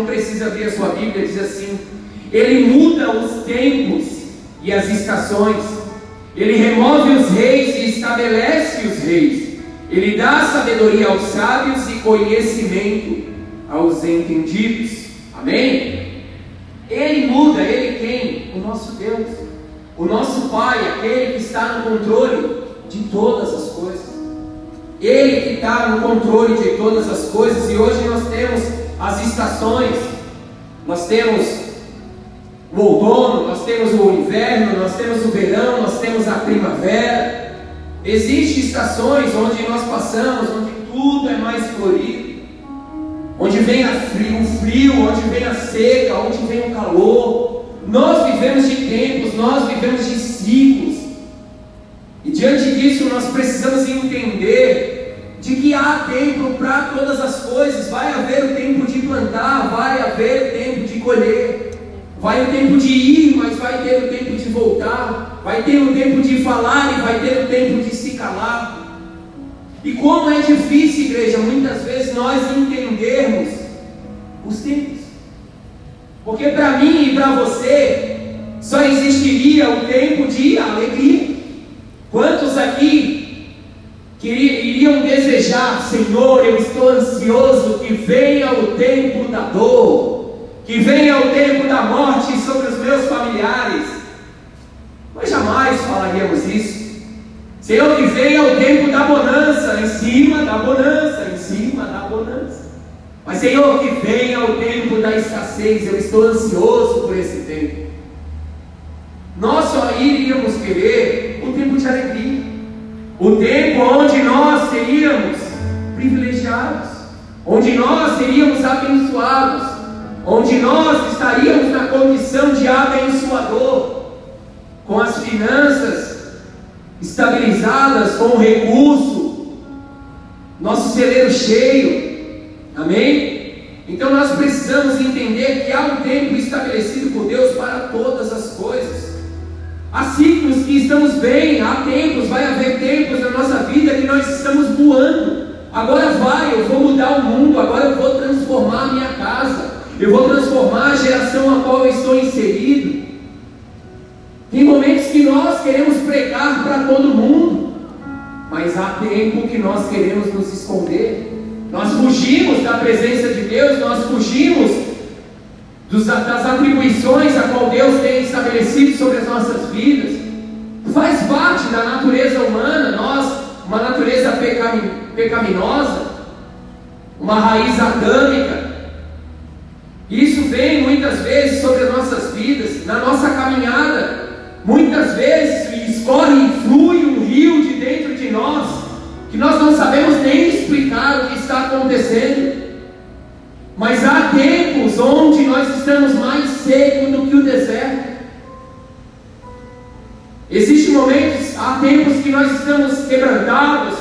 não precisa abrir a sua Bíblia, diz assim: Ele muda os tempos e as estações, Ele remove os reis e estabelece os reis, Ele dá sabedoria aos sábios e conhecimento aos entendidos. Amém? Ele muda, Ele quem? O nosso Deus, o nosso Pai, aquele que está no controle de todas as coisas. Ele que está no controle de todas as coisas, e hoje nós temos as estações, nós temos o outono, nós temos o inverno, nós temos o verão, nós temos a primavera. Existem estações onde nós passamos, onde tudo é mais florido, onde vem frio, o frio, onde vem a seca, onde vem o calor. Nós vivemos de tempos, nós vivemos de ciclos. E diante disso nós precisamos entender de que há tempo para todas as coisas. Vai haver o tempo de plantar, vai haver o tempo de colher. Vai o tempo de ir, mas vai ter o tempo de voltar. Vai ter o tempo de falar e vai ter o tempo de se calar. E como é difícil, igreja, muitas vezes nós entendermos os tempos. Porque para mim e para você só existiria o tempo de alegria. Quantos aqui iriam desejar, Senhor, eu estou ansioso que venha o tempo da dor, que venha o tempo da morte sobre os meus familiares? Nós jamais falaríamos isso. Senhor, que venha o tempo da bonança, em cima da bonança, em cima da bonança. Mas, Senhor, que venha o tempo da escassez, eu estou ansioso por esse tempo. Nós só iríamos querer um tempo de alegria, o tempo onde nós seríamos privilegiados, onde nós seríamos abençoados, onde nós estaríamos na condição de abençoador, com as finanças estabilizadas, com o recurso, nosso celeiro cheio, amém? Então nós precisamos entender que há um tempo estabelecido por Deus para todas que estamos bem, há tempos, vai haver tempos na nossa vida que nós estamos voando. Agora vai, eu vou mudar o mundo, agora eu vou transformar a minha casa, eu vou transformar a geração a qual eu estou inserido. Tem momentos que nós queremos pregar para todo mundo, mas há tempo que nós queremos nos esconder. Nós fugimos da presença de Deus, nós fugimos das atribuições a qual Deus tem estabelecido sobre as nossas vidas, faz parte da natureza humana, nós, uma natureza pecaminosa, uma raiz adâmica. Isso vem muitas vezes sobre as nossas vidas, na nossa caminhada. Muitas vezes escorre e flui um rio de dentro de nós, que nós não sabemos nem explicar o que está acontecendo. Mas há tempos onde nós estamos mais secos do que o deserto. Existem momentos, há tempos que nós estamos quebrantados,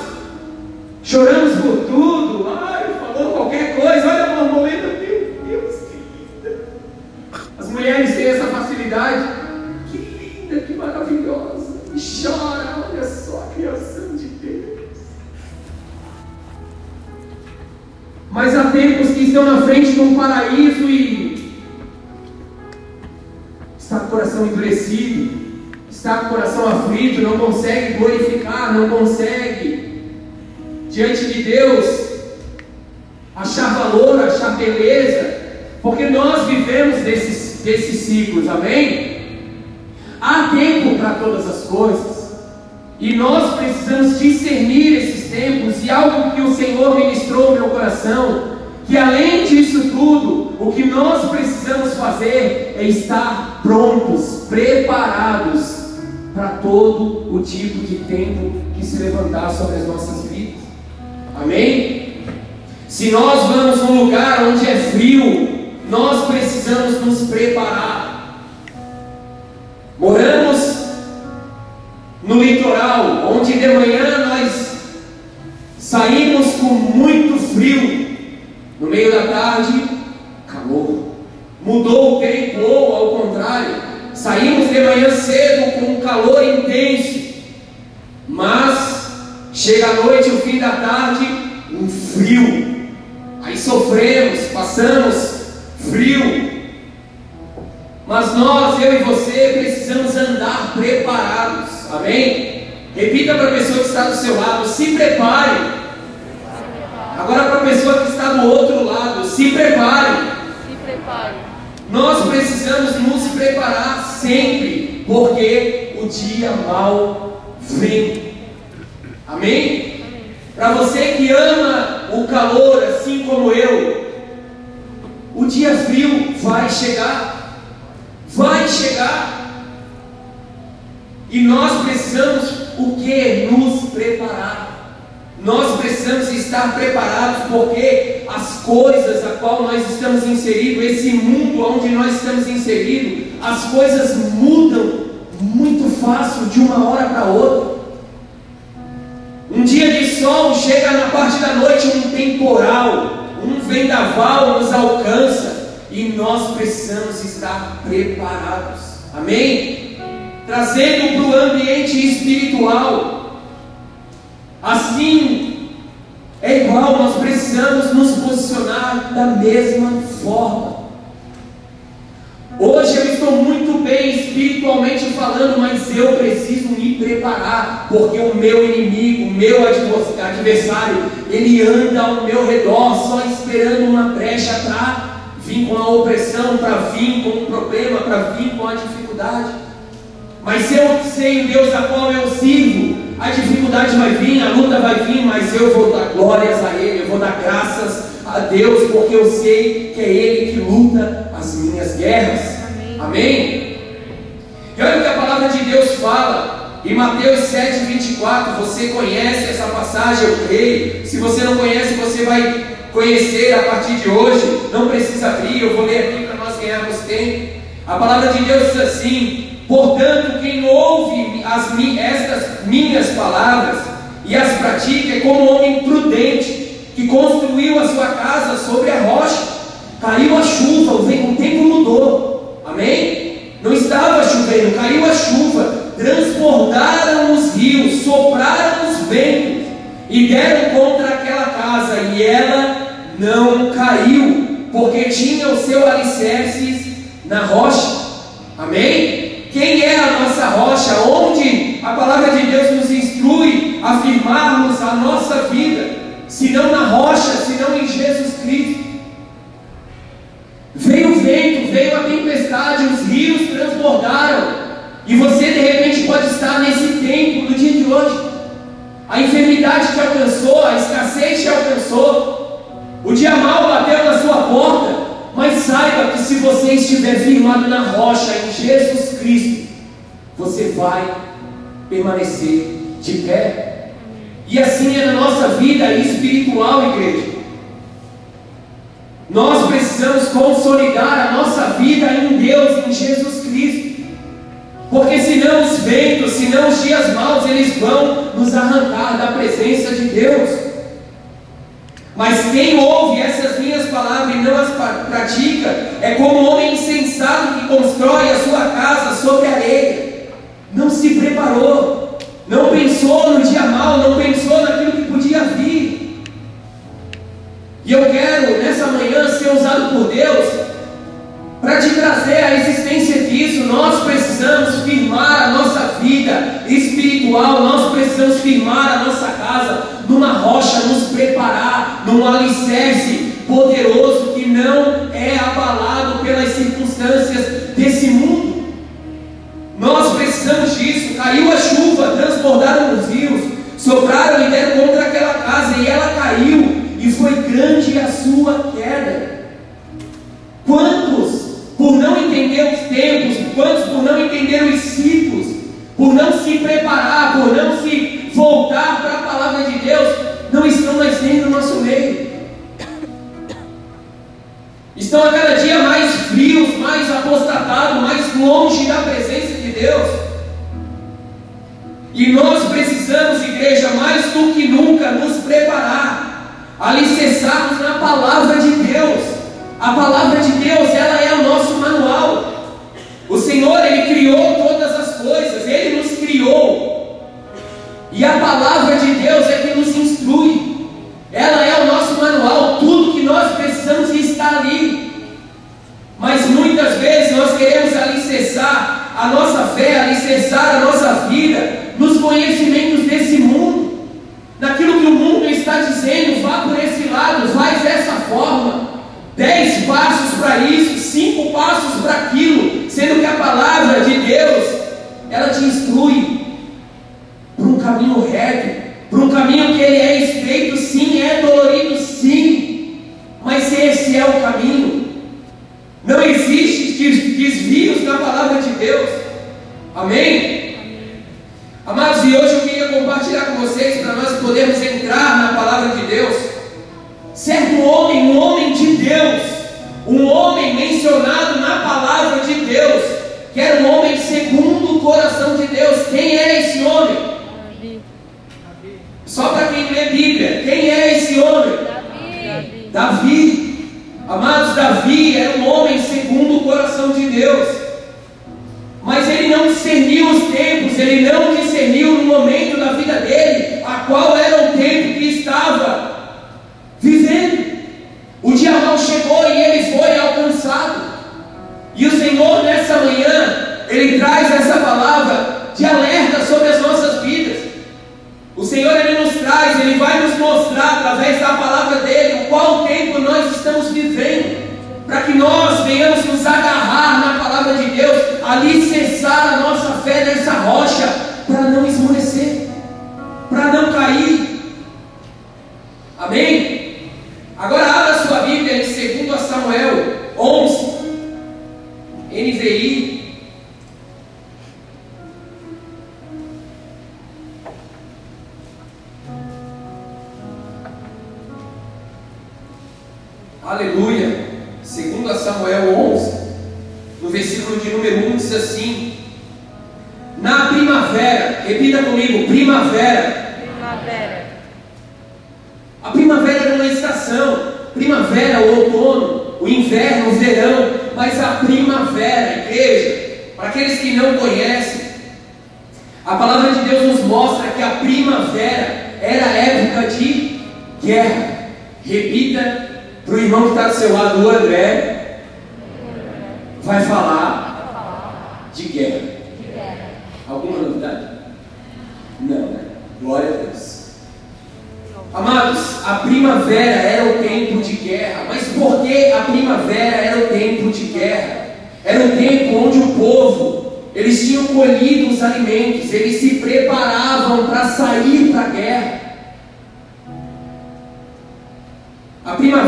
choramos por tudo, ai, falou qualquer coisa, olha o momento, meu Deus, que linda. As mulheres têm essa facilidade, que linda, que maravilhosa, e chora, olha só a criação de Mas há tempos que estão na frente de um paraíso e está com o coração endurecido, está com o coração aflito, não consegue glorificar, não consegue, diante de Deus, achar valor, achar beleza, porque nós vivemos desses, desses ciclos, amém? Há tempo para todas as coisas. E nós precisamos discernir esses tempos, e algo que o Senhor ministrou no meu coração, que além disso tudo, o que nós precisamos fazer é estar prontos, preparados para todo o tipo de tempo que se levantar sobre as nossas vidas. Amém? Se nós vamos num lugar onde é frio, nós precisamos nos preparar. Moramos no litoral, onde de manhã nós saímos com muito frio, no meio da tarde, calor. Mudou calor intenso, mas chega a noite, o fim da tarde, um frio. Aí sofremos, passamos frio. Mas nós, eu e você, precisamos andar preparados. Amém? Repita para a pessoa que está do seu lado: se prepare. Agora para a pessoa que está do outro lado: se prepare. Se prepare. Nós precisamos nos preparar sempre, porque dia mal vem. Amém? Para você que ama o calor, assim como eu, o dia frio vai chegar. Vai chegar. E nós precisamos o que? Nos preparar. Nós precisamos estar preparados porque as coisas a qual nós estamos inseridos, esse mundo onde nós estamos inseridos, as coisas mudam muito fácil de uma hora para outra. Um dia de sol chega na parte da noite um temporal, um vendaval nos alcança e nós precisamos estar preparados. Amém? Trazendo para o ambiente espiritual Assim, é igual, nós precisamos nos posicionar da mesma forma. Hoje eu estou muito bem espiritualmente falando, mas eu preciso me preparar, porque o meu inimigo, o meu adversário, ele anda ao meu redor só esperando uma brecha para vir com a opressão, para vir com um problema, para vir com a dificuldade. Mas eu sei o Deus a qual eu sirvo, a dificuldade vai vir, a luta vai vir, mas eu vou dar glórias a Ele, eu vou dar graças a Deus, porque eu sei que é Ele que luta as minhas guerras. Amém? E olha o que a palavra de Deus fala em Mateus 7, 24. Você conhece essa passagem, eu creio. Se você não conhece, você vai conhecer a partir de hoje. Não precisa abrir, eu vou ler aqui para nós ganharmos tempo. A palavra de Deus diz assim: Portanto, quem ouve as, estas minhas palavras e as pratica é como um homem prudente que construiu a sua casa sobre a rocha. Caiu a chuva, o tempo mudou. Amém? Não estava chovendo, caiu a chuva, transbordaram os rios, sopraram os ventos e deram contra aquela casa, e ela não caiu, porque tinha o seu alicerce na rocha. Amém? Quem é a nossa rocha? Onde a palavra de Deus nos instrui a firmarmos a nossa vida? Se não na rocha, se não em Jesus Cristo. Veio vento, veio a tempestade, os rios transbordaram. E você de repente pode estar nesse tempo no dia de hoje. A enfermidade te alcançou, a escassez te alcançou, o dia mal bateu na sua porta. Mas saiba que se você estiver firmado na rocha em Jesus Cristo, você vai permanecer de pé. E assim é na nossa vida espiritual, igreja. Nós precisamos consolidar a nossa vida em Deus, em Jesus Cristo. Porque senão os ventos, senão os dias maus, eles vão nos arrancar da presença de Deus. Mas quem ouve essas minhas palavras e não as pratica é como um homem insensato que constrói a sua casa sobre areia. Não se preparou, não pensou no dia mal, não pensou naquilo usado por Deus para te trazer a existência disso. Nós precisamos firmar a nossa vida espiritual, nós precisamos firmar a nossa casa numa rocha, nos preparar, num alicerce poderoso que não é abalado pelas circunstâncias desse mundo. Nós precisamos disso. Caiu a chuva, transbordaram os rios, sopraram e deram contra aquela casa, e ela caiu, e foi grande a sua queda.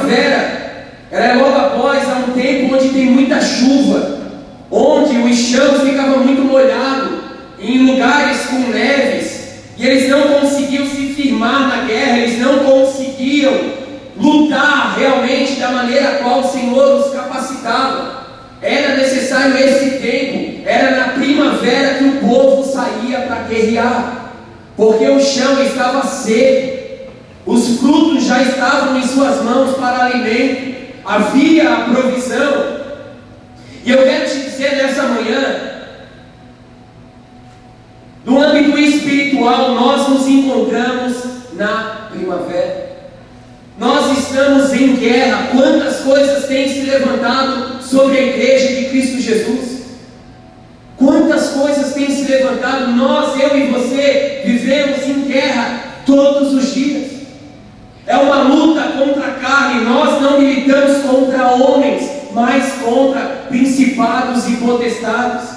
Primavera era logo após a um tempo onde tem muita chuva, onde o chão ficava muito molhado, em lugares com neves, e eles não conseguiam se firmar na guerra, eles não conseguiam lutar realmente da maneira qual o Senhor os capacitava. Era necessário esse tempo, era na primavera que o povo saía para guerrear, porque o chão estava seco, os frutos já estavam em suas mãos para alimento, havia a provisão. E eu quero te dizer nessa manhã, no âmbito espiritual, nós nos encontramos na primavera. Nós estamos em guerra. Quantas coisas têm se levantado sobre a igreja de Cristo Jesus? Quantas coisas têm se levantado? Nós, eu e você, vivemos em guerra todos os dias. É uma luta contra a carne. Nós não militamos contra homens, mas contra principados e potestades.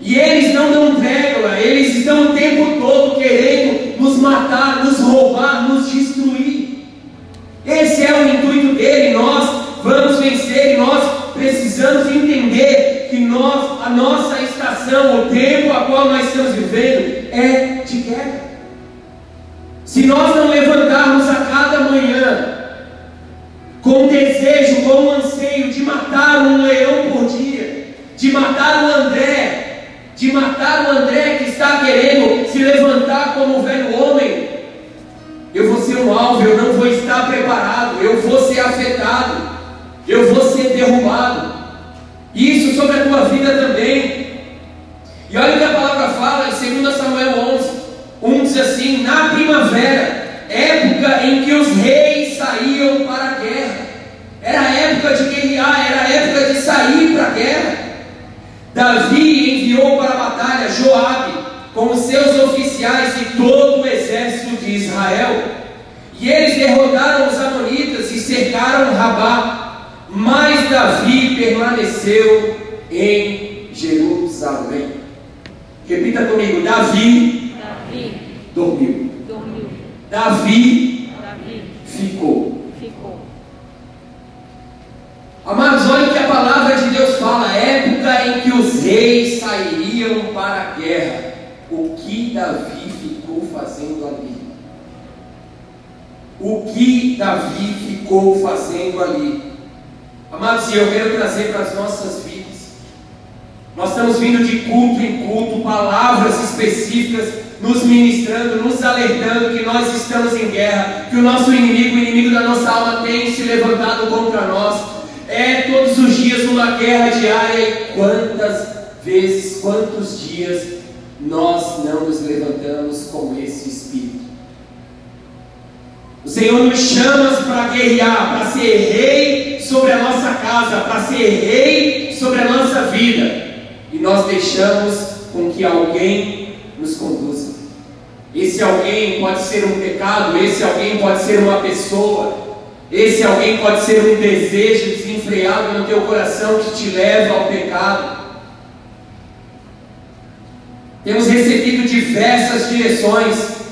E eles não dão trégua, eles estão o tempo todo querendo nos matar, nos roubar, nos destruir. Esse é o intuito dele. Nós vamos vencer e nós precisamos entender que nós, a nossa estação, o tempo a qual nós estamos vivendo, é de guerra. Se nós não levantarmos manhã com desejo, com anseio de matar um leão por dia, de matar o André, de matar o André que está querendo se levantar como um velho homem, eu vou ser um alvo, eu não vou estar preparado, eu vou ser afetado, eu vou ser derrubado. Isso sobre a tua vida também. E olha o que a palavra fala em 2 Samuel 11. Um diz assim: na primavera, época em que os reis saíam para a guerra, era a época de guerrear, era a época de sair para a guerra. Davi enviou para a batalha Joabe com os seus oficiais e todo o exército de Israel. E eles derrotaram os amonitas e cercaram Rabá. Mas Davi permaneceu em Jerusalém. Repita comigo: Davi dormiu. dormiu. Davi, Davi. Ficou. ficou. Amados, olha que a palavra de Deus fala: época em que os reis sairiam para a guerra. O que Davi ficou fazendo ali? O que Davi ficou fazendo ali? Amados, e eu quero trazer para as nossas vidas. Nós estamos vindo de culto em culto, palavras específicas nos ministrando, nos alertando que nós estamos em guerra, que o nosso inimigo, o inimigo da nossa alma, tem se levantado contra nós. É todos os dias uma guerra diária. E quantas vezes, quantos dias nós não nos levantamos com esse espírito? O Senhor nos chama para guerrear, para ser rei sobre a nossa casa, para ser rei sobre a nossa vida. E nós deixamos com que alguém nos conduza. Esse alguém pode ser um pecado, esse alguém pode ser uma pessoa, esse alguém pode ser um desejo desenfreado no teu coração que te leva ao pecado. Temos recebido diversas direções.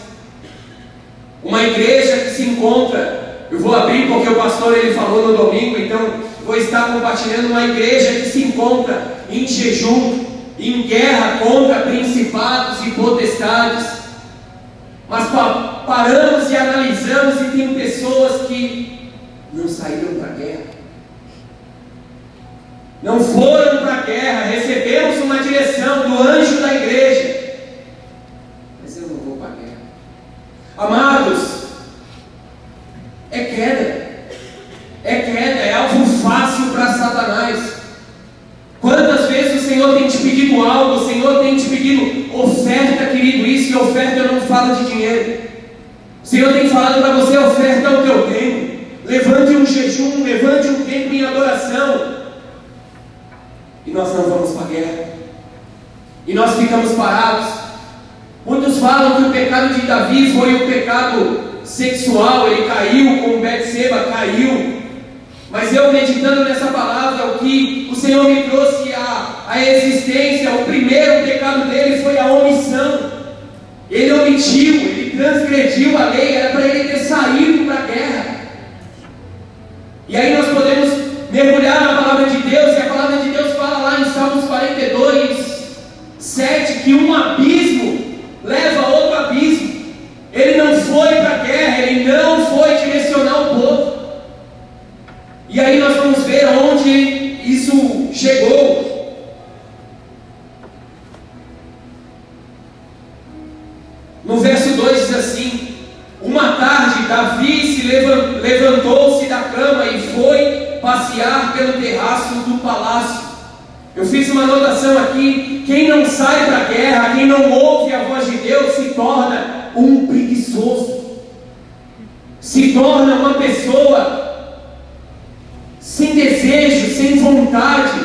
Uma igreja que se encontra, eu vou abrir porque o pastor ele falou no domingo, então vou estar compartilhando uma igreja que se encontra em jejum, em guerra contra principados e potestades mas paramos e analisamos e tem pessoas que não saíram para a guerra. Não foram para a guerra, recebemos uma direção do anjo da igreja. Mas eu não vou para a guerra. Amados, é queda. É queda, é algo fácil para Satanás. Quantas vezes o Senhor tem te pedido algo, o Pedido oferta, querido, isso e oferta eu não falo de dinheiro. O Senhor tem falado para você, oferta o teu tempo. Levante um jejum, levante um tempo em adoração. E nós não vamos para a guerra. E nós ficamos parados. Muitos falam que o pecado de Davi foi o pecado sexual, ele caiu com Betseba, caiu mas eu meditando nessa palavra, o que o Senhor me trouxe à, à existência, o primeiro pecado dele foi a omissão. Ele omitiu, ele transgrediu a lei, era para ele ter saído para a guerra. E aí nós podemos mergulhar na palavra de Deus, e a palavra de Deus fala lá em Salmos 42, 7, que um abismo leva a outro abismo. Ele não foi para a guerra, ele não foi direcionar o povo. E aí nós vamos ver aonde isso chegou. No verso 2 diz assim: Uma tarde Davi se levantou-se da cama e foi passear pelo terraço do palácio. Eu fiz uma anotação aqui: quem não sai para a guerra, quem não ouve a voz de Deus, se torna um preguiçoso, se torna uma pessoa sem desejo, sem vontade.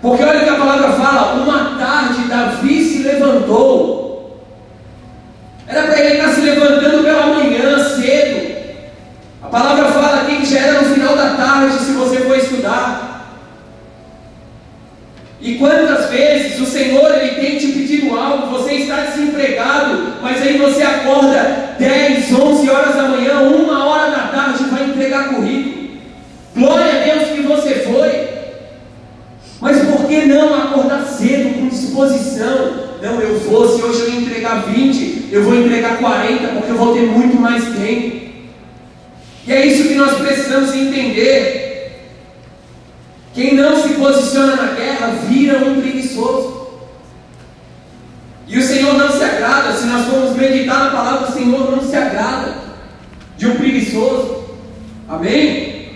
Porque olha o que a palavra fala: uma tarde Davi se levantou. Era para ele estar se levantando pela manhã cedo. A palavra fala aqui que já era no final da tarde, se você for estudar. E quantas vezes o Senhor ele tem te pedido algo, você está desempregado, mas aí você acorda 10, 11 horas da manhã, uma hora da tarde vai entregar currículo. Glória a Deus que você foi. Mas por que não acordar cedo com disposição? Não, eu vou, se hoje eu entregar 20, eu vou entregar 40, porque eu vou ter muito mais tempo. E é isso que nós precisamos entender. Quem não se posiciona na guerra vira um preguiçoso. E o Senhor não se agrada, se nós formos meditar na palavra, o Senhor não se agrada de um preguiçoso. Amém?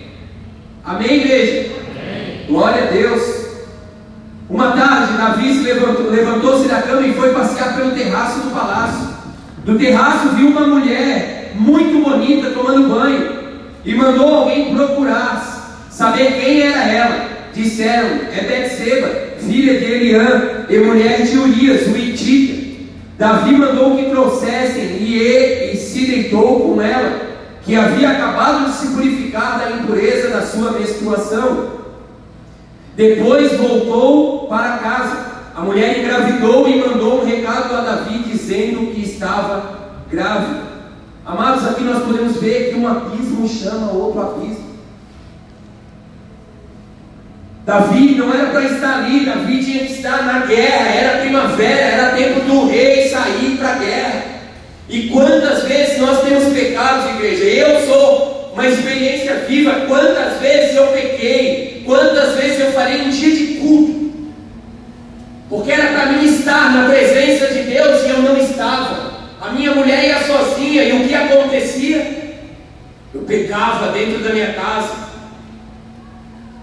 Amém, igreja? Amém. Glória a Deus. Uma tarde, Davi se levantou, levantou-se da cama e foi passear pelo terraço do palácio. Do terraço viu uma mulher muito bonita tomando banho e mandou alguém procurar saber quem era ela. Disseram: é Betseba, filha de Eliã e mulher de Urias, o Itita. Davi mandou que trouxessem e ele se deitou com ela que havia acabado de se purificar da impureza da sua menstruação. Depois voltou para casa. A mulher engravidou e mandou um recado a Davi dizendo que estava grávida. Amados, aqui nós podemos ver que um abismo chama outro abismo. Davi não era para estar ali, Davi tinha que estar na guerra, era primavera, era tempo do rei sair para a guerra. E quantas vezes nós temos pecados, igreja? Eu sou, uma experiência viva. Quantas vezes eu pequei, quantas vezes eu falei um dia de culto, porque era para mim estar na presença de Deus e eu não estava. A minha mulher ia sozinha e o que acontecia? Eu pecava dentro da minha casa.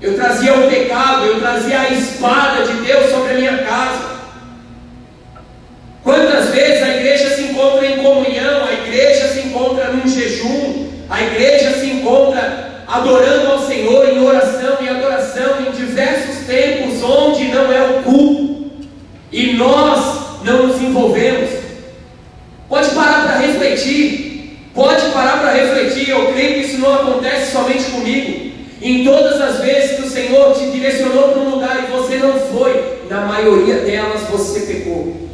Eu trazia o pecado, eu trazia a espada de Deus sobre a minha casa. Quantas vezes a igreja se encontra em comunhão, a igreja se encontra num jejum, a igreja se encontra adorando ao Senhor em oração e adoração em diversos tempos onde não é o culto e nós não nos envolvemos. Pode parar para refletir, pode parar para refletir. Eu creio que isso não acontece somente comigo. Em todas as vezes Senhor te direcionou para um lugar e você não foi, na maioria delas você pecou.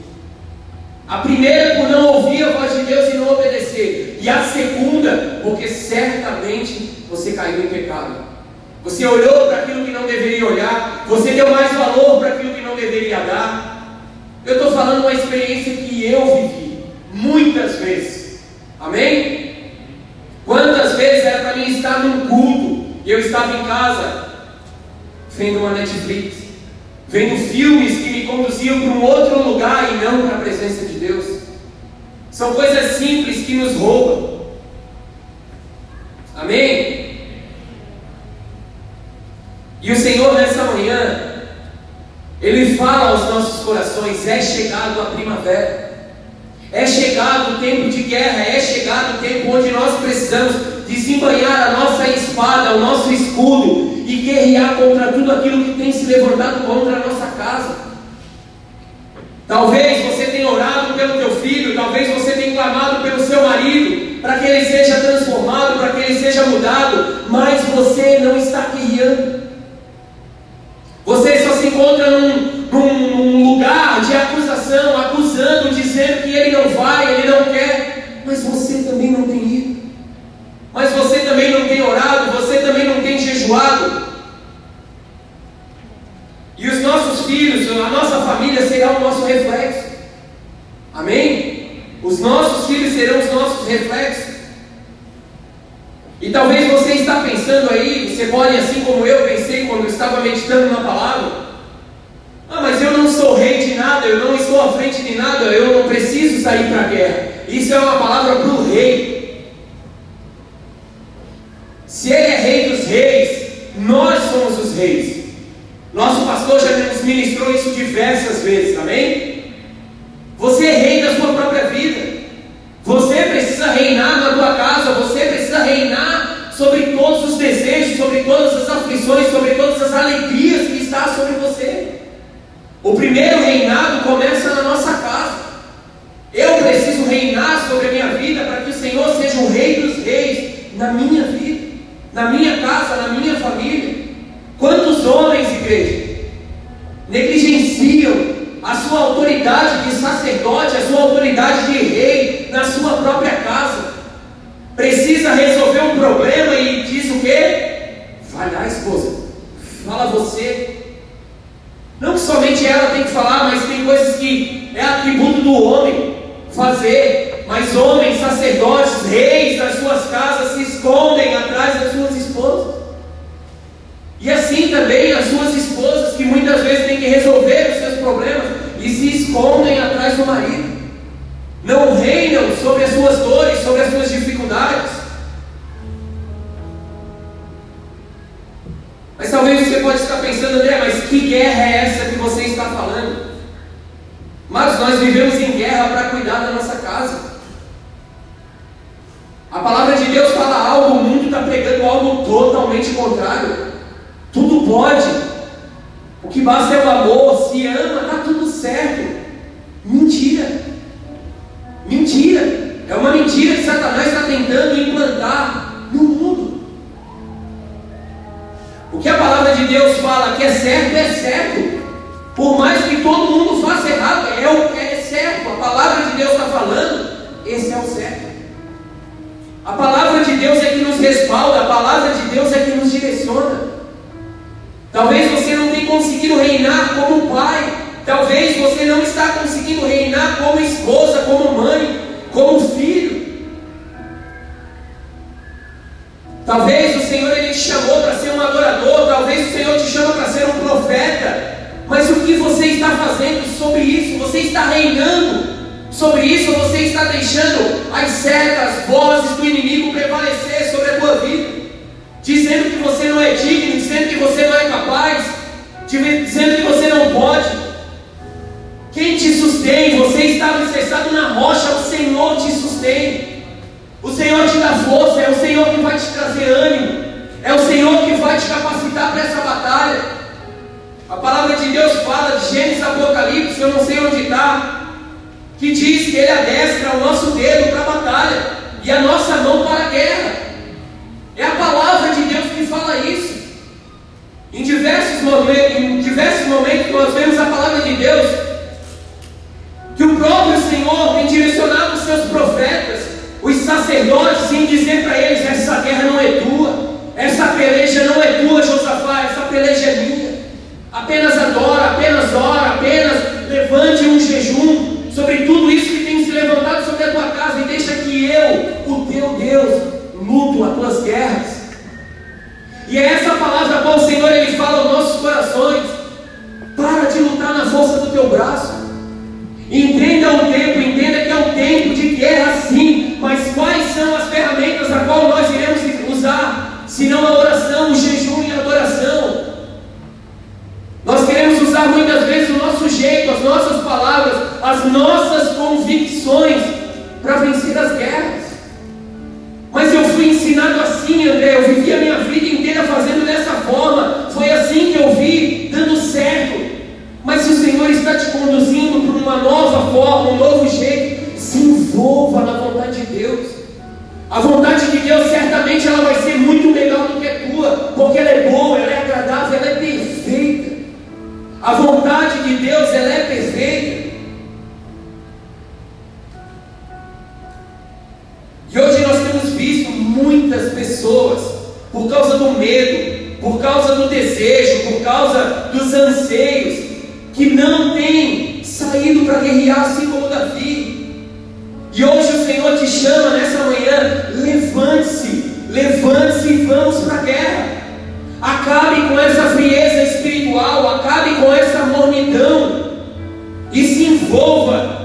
A primeira por não ouvir a voz de Deus e não obedecer. E a segunda, porque certamente você caiu em pecado. Você olhou para aquilo que não deveria olhar, você deu mais valor para aquilo que não deveria dar. Eu estou falando uma experiência que eu vivi muitas vezes. Amém? Quantas vezes era para mim estar num culto e eu estava em casa vendo uma Netflix, vendo filmes que me conduziam para um outro lugar e não para a presença de Deus. São coisas simples que nos roubam. Amém? E o Senhor nessa manhã, Ele fala aos nossos corações: é chegado a primavera, é chegado o tempo de guerra, é chegado o tempo onde nós precisamos desembanhar a nossa espada, o nosso escudo e guerrear contra tudo aquilo que tem se levantado contra a nossa casa. Talvez você tenha orado pelo teu filho, talvez você tenha clamado pelo seu marido, para que ele seja transformado, para que ele seja mudado, mas você não está guerreando. Você só se encontra num, num, num lugar de acusação, acusando, dizendo que ele não vai, ele não quer, mas você também não tem ido. Mas você também não tem orado, você também não tem jejuado. E os nossos filhos, a nossa família será o nosso reflexo. Amém? Os nossos filhos serão os nossos reflexos. E talvez você está pensando aí, você pode, assim como eu pensei quando eu estava meditando na palavra, ah, mas eu não sou rei de nada, eu não estou à frente de nada, eu não preciso sair para a guerra. Isso é uma palavra para o rei. Se ele é rei dos reis, nós somos os reis. Nosso pastor já nos ministrou isso diversas vezes, amém? Você é rei da sua própria vida. Você precisa reinar na tua casa, você precisa reinar sobre todos os desejos, sobre todas as aflições, sobre todas as alegrias que está sobre você. O primeiro reinado começa na nossa casa. Eu preciso reinar sobre a minha vida para que o Senhor seja o rei dos reis na minha vida na minha casa, na minha família. Quantos homens, igreja, negligenciam a sua autoridade de sacerdote, a sua autoridade de rei na sua própria casa? Precisa resolver um problema e diz o quê? Vai lá, esposa, fala você. Não que somente ela tem que falar, mas tem coisas que é atributo do homem fazer. Mas homens, sacerdotes, reis das suas casas se escondem atrás das suas esposas. E assim também as suas esposas, que muitas vezes têm que resolver os seus problemas e se escondem atrás do marido. Não reinam sobre as suas dores, sobre as suas dificuldades. Mas talvez você pode estar pensando, André, mas que guerra é essa que você está falando? Mas nós vivemos em guerra para cuidar da nossa casa. A palavra de Deus fala algo, o mundo está pregando algo totalmente contrário. Tudo pode. O que basta é o amor, se ama, está tudo certo. Mentira. Mentira. É uma mentira que Satanás está tentando implantar no mundo. O que a palavra de Deus fala que é certo, é certo. Por mais que todo mundo faça errado, é o é certo. A palavra de Deus está falando, esse é o certo. A palavra de Deus é que nos respalda, a palavra de Deus é que nos direciona. Talvez você não tenha conseguido reinar como pai, talvez você não está conseguindo reinar como esposa, como mãe, como filho. Talvez o Senhor ele te chamou para ser um adorador, talvez o Senhor te chama para ser um profeta. Mas o que você está fazendo sobre isso? Você está reinando sobre isso você está deixando as setas, vozes do inimigo prevalecer sobre a tua vida? Dizendo que você não é digno, você não é capaz, dizendo que você não pode. Quem te sustém? Você está alicerçado na rocha, o Senhor te sustém. O Senhor te dá força, é o Senhor que vai te trazer ânimo, é o Senhor que vai te capacitar para essa batalha. A palavra de Deus fala de Gênesis Apocalipse, eu não sei onde está, que diz que Ele adestra o nosso dedo para a batalha e a nossa mão para a guerra. É a palavra de Deus que fala isso. Em diversos, momentos, em diversos momentos nós vemos a palavra de Deus que o próprio Senhor tem direcionado os seus profetas, os sacerdotes, em dizer para eles: essa guerra não é tua, essa peleja não é tua, Josafá, essa peleja é minha. Apenas adora, apenas ora, apenas levante um jejum sobre tudo isso que tem se levantado sobre a tua casa e deixa que eu, o teu Deus, luto as tuas guerras. E é essa palavra qual o Senhor ele fala aos nossos corações. Para de lutar na força do teu braço. Entenda o tempo, entenda que é um tempo de guerra sim, mas quais são as ferramentas a qual nós iremos usar, se não a oração, o jejum e a adoração. Nós queremos usar muitas vezes o nosso jeito, as nossas palavras, as nossas convicções para vencer as guerras. Mas eu fui ensinado assim, André. Eu vivi a minha vida inteira fazendo dessa forma. Foi assim que eu vi, dando certo. Mas se o Senhor está te conduzindo para uma nova forma, um novo jeito, se envolva na vontade de Deus. A vontade de Deus certamente ela vai ser muito melhor do que a tua, porque ela é boa, ela é agradável, ela é perfeita. A vontade de Deus ela é perfeita. E hoje nós temos visto muitas pessoas, por causa do medo, por causa do desejo, por causa dos anseios, que não têm saído para guerrear assim como Davi. E hoje o Senhor te chama nessa manhã, levante-se, levante-se e vamos para a guerra. Acabe com essa frieza espiritual, acabe com essa mornidão e se envolva,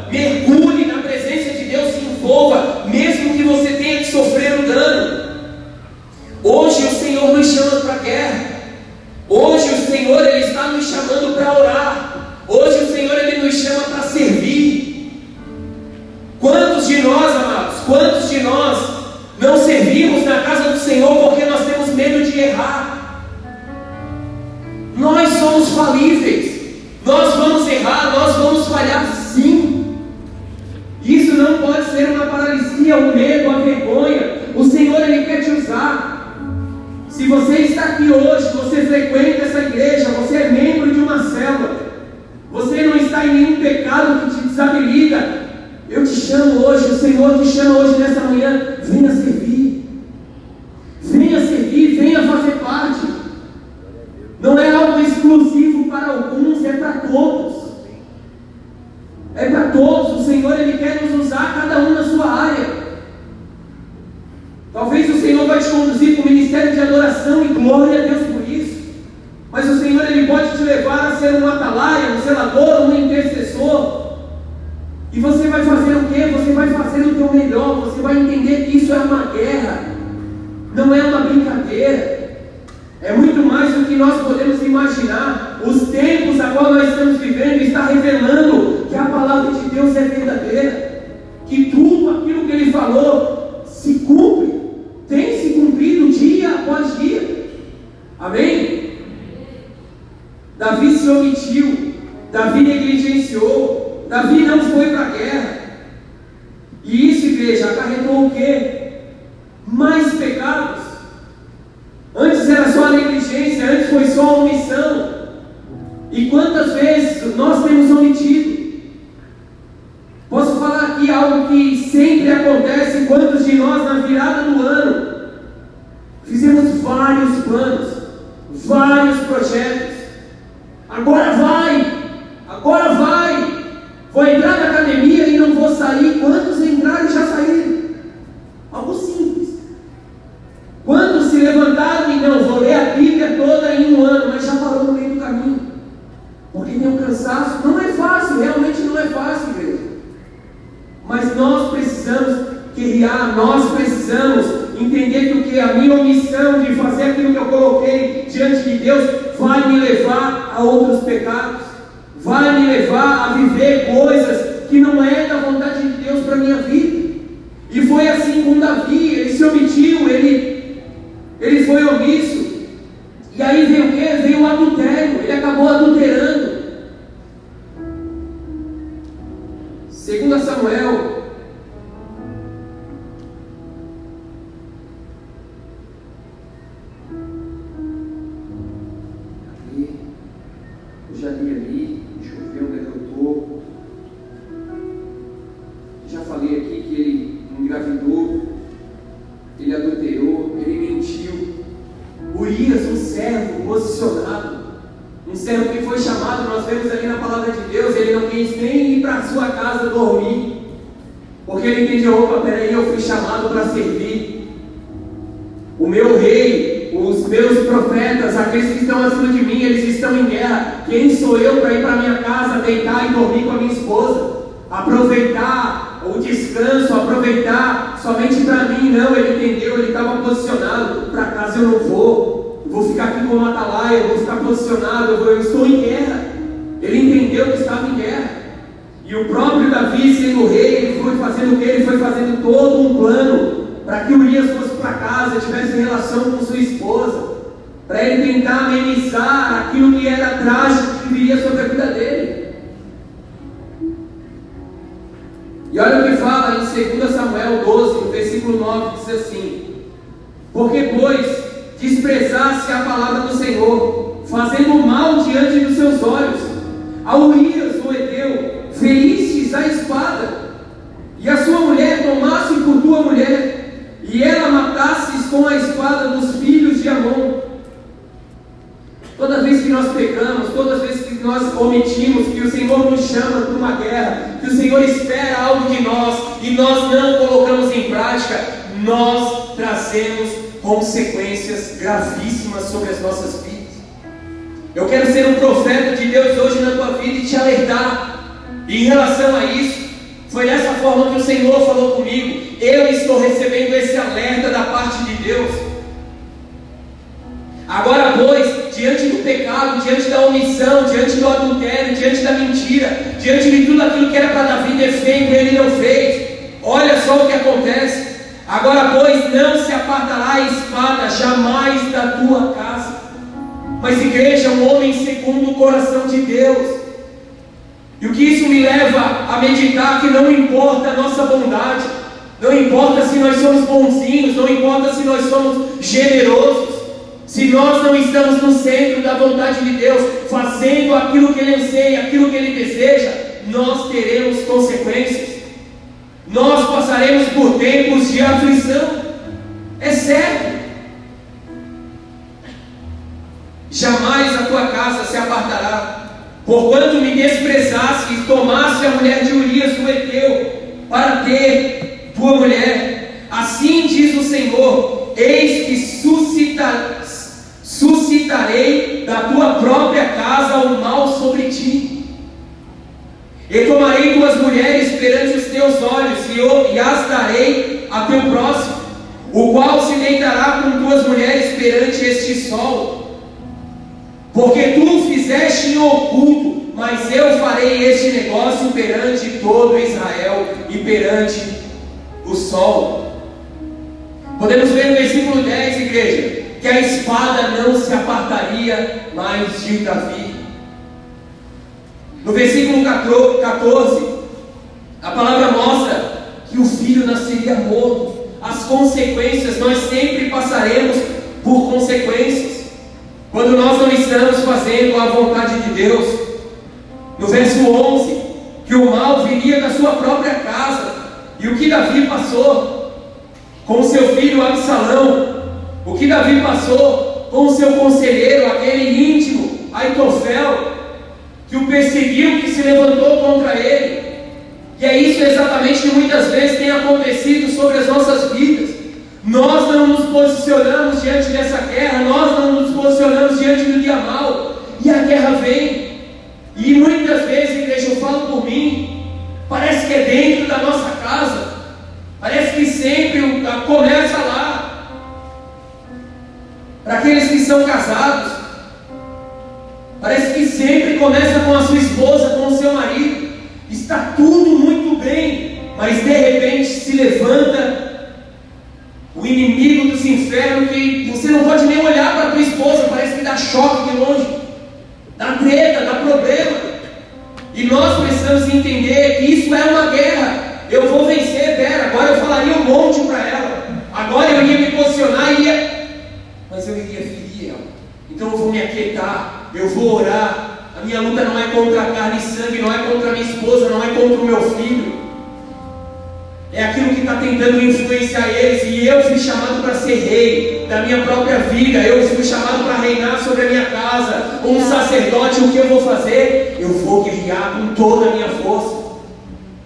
acontece, quantos de nós na virada do ano fizemos vários planos, vários projetos. Agora vai, para ele tentar amenizar aquilo que era trágico que viria sobre a vida dele. E olha o que fala em 2 Samuel 12, versículo 9, diz assim: Porque, pois, desprezasse a palavra do Senhor, fazendo mal diante dos seus olhos, a Urias, o Eteu, feristes a espada, e a sua mulher tomasse por tua mulher, e ela matasses com a espada dos filhos de Amon, nós pecamos, todas as vezes que nós omitimos que o Senhor nos chama para uma guerra, que o Senhor espera algo de nós e nós não colocamos em prática, nós trazemos consequências gravíssimas sobre as nossas vidas. Eu quero ser um profeta de Deus hoje na tua vida e te alertar. E em relação a isso, foi dessa forma que o Senhor falou comigo. Eu estou recebendo esse alerta da parte de Deus. Agora, pois, diante do pecado, diante da omissão, diante do adultério, diante da mentira, diante de tudo aquilo que era para Davi ter feito, ele não fez. Olha só o que acontece. Agora, pois, não se apartará a espada jamais da tua casa. Mas, igreja, um homem segundo o coração de Deus. E o que isso me leva a meditar que não importa a nossa bondade, não importa se nós somos bonzinhos, não importa se nós somos generosos, se nós não estamos no centro da vontade de Deus, fazendo aquilo que Ele anseia, aquilo que Ele deseja, nós teremos consequências. Nós passaremos por tempos de aflição. É certo. Jamais a tua casa se apartará, porquanto me desprezaste e tomaste a mulher de Urias do Eteu, para ter tua mulher. Assim diz o Senhor: Eis que suscita suscitarei da tua própria casa o mal sobre ti. E tomarei tuas mulheres perante os teus olhos, e, e as darei a teu próximo, o qual se deitará com tuas mulheres perante este sol. Porque tu fizeste em oculto, mas eu farei este negócio perante todo Israel e perante o sol. Podemos ver no versículo 10, igreja que a espada não se apartaria mais de Davi. No versículo 14, a palavra mostra que o filho nasceria morto. As consequências, nós sempre passaremos por consequências. Quando nós não estamos fazendo a vontade de Deus, no verso 11, que o mal viria da sua própria casa, e o que Davi passou com seu filho Absalão, o que Davi passou com o seu conselheiro, aquele íntimo, Aitofel, que o perseguiu, que se levantou contra ele. E é isso exatamente que muitas vezes tem acontecido sobre as nossas vidas. Nós não nos posicionamos diante dessa guerra, nós não nos posicionamos diante do dia mal, e a guerra vem. E muitas vezes, igreja, eu falo por mim, parece que é dentro da nossa casa, parece que sempre começa lá, para aqueles que são casados, parece que sempre começa com a sua esposa, com o seu marido, está tudo muito bem, mas de repente se levanta o inimigo dos infernos que você não pode nem olhar para a tua esposa, parece que dá choque de longe, dá treta, dá problema. E nós precisamos entender que isso é uma guerra. Eu vou vencer dela, agora eu falaria um monte para ela. Agora eu ia me posicionar e ia mas eu iria ferir ela. Então eu vou me aquietar. Eu vou orar. A minha luta não é contra a carne e sangue, não é contra a minha esposa, não é contra o meu filho. É aquilo que está tentando influenciar eles. E eu fui chamado para ser rei da minha própria vida. Eu fui chamado para reinar sobre a minha casa. Um sacerdote, o que eu vou fazer? Eu vou guerrear com toda a minha força.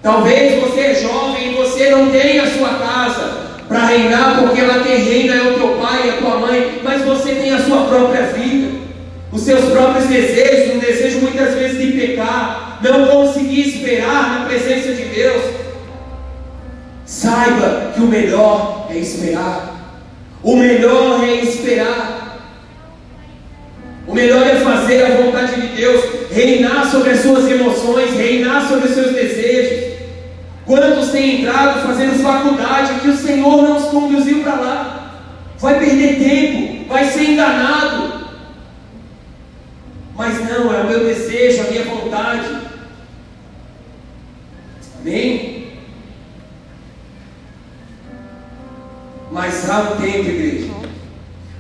Talvez você é jovem e você não tenha a sua casa para reinar, porque lá quem reina é o teu pai e a tua mãe, mas você tem a sua própria vida, os seus próprios desejos, um desejo muitas vezes de pecar, não conseguir esperar na presença de Deus. Saiba que o melhor é esperar, o melhor é esperar, o melhor é fazer a vontade de Deus, reinar sobre as suas emoções, reinar sobre os seus desejos. Quantos têm entrado fazendo faculdade que o Senhor não os conduziu para lá? Vai perder tempo, vai ser enganado. Mas não, é o meu desejo, a minha vontade. Amém? Mas há um tempo, igreja.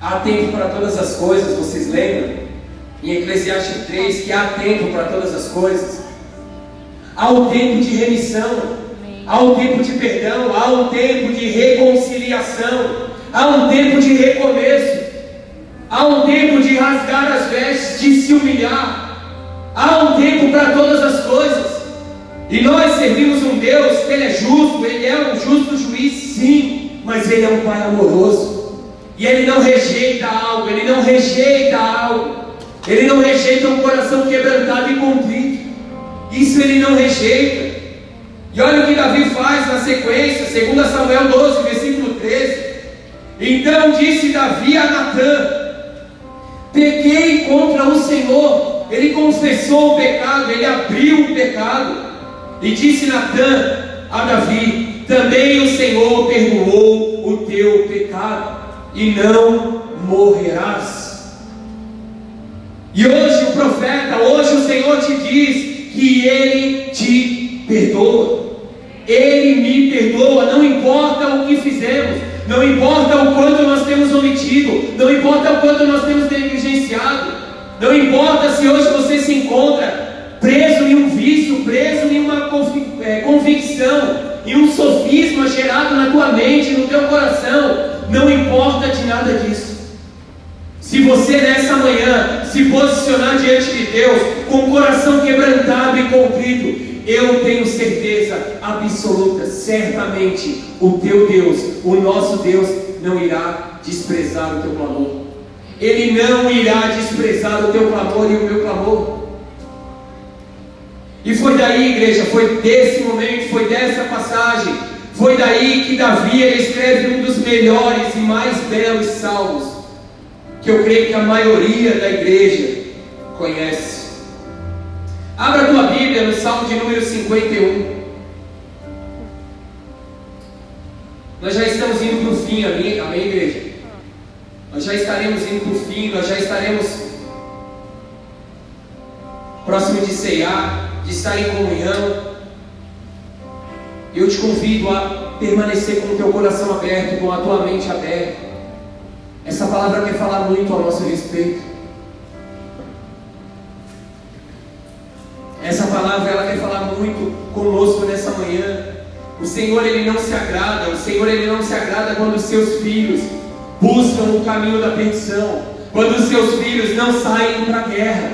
Há tempo para todas as coisas, vocês lembram? Em Eclesiastes 3, que há tempo para todas as coisas. Há um tempo de remissão há um tempo de perdão, há um tempo de reconciliação, há um tempo de recomeço, há um tempo de rasgar as vestes, de se humilhar, há um tempo para todas as coisas. E nós servimos um Deus que Ele é justo, Ele é um justo juiz, sim, mas Ele é um Pai amoroso. E Ele não rejeita algo, Ele não rejeita algo, Ele não rejeita um coração quebrantado e contrito. Isso Ele não rejeita. E olha o que Davi faz na sequência, 2 Samuel 12, versículo 13. Então disse Davi a Natã: Pequei contra o Senhor. Ele confessou o pecado, ele abriu o pecado. E disse Natã a Davi: Também o Senhor perdoou o teu pecado, e não morrerás. E hoje o profeta, hoje o Senhor te diz que ele te perdoa. Ele me perdoa, não importa o que fizemos, não importa o quanto nós temos omitido, não importa o quanto nós temos negligenciado, não importa se hoje você se encontra preso em um vício, preso em uma é, convicção, em um sofisma gerado na tua mente, no teu coração, não importa de nada disso. Se você nessa manhã se posicionar diante de Deus com o coração quebrantado e contrito, eu tenho certeza absoluta, certamente, o teu Deus, o nosso Deus, não irá desprezar o teu clamor. Ele não irá desprezar o teu clamor e o meu clamor. E foi daí, igreja, foi desse momento, foi dessa passagem, foi daí que Davi escreve um dos melhores e mais belos salmos, que eu creio que a maioria da igreja conhece. Abra a tua Bíblia no Salmo de número 51. Nós já estamos indo para o fim, amém, amém, igreja? Nós já estaremos indo para o fim, nós já estaremos próximo de ceiar, de estar em comunhão. Eu te convido a permanecer com o teu coração aberto, com a tua mente aberta. Essa palavra quer falar muito ao nosso respeito. Essa palavra ela quer falar muito conosco nessa manhã. O Senhor ele não se agrada, o Senhor ele não se agrada quando os seus filhos buscam o caminho da perdição, quando os seus filhos não saem para a guerra.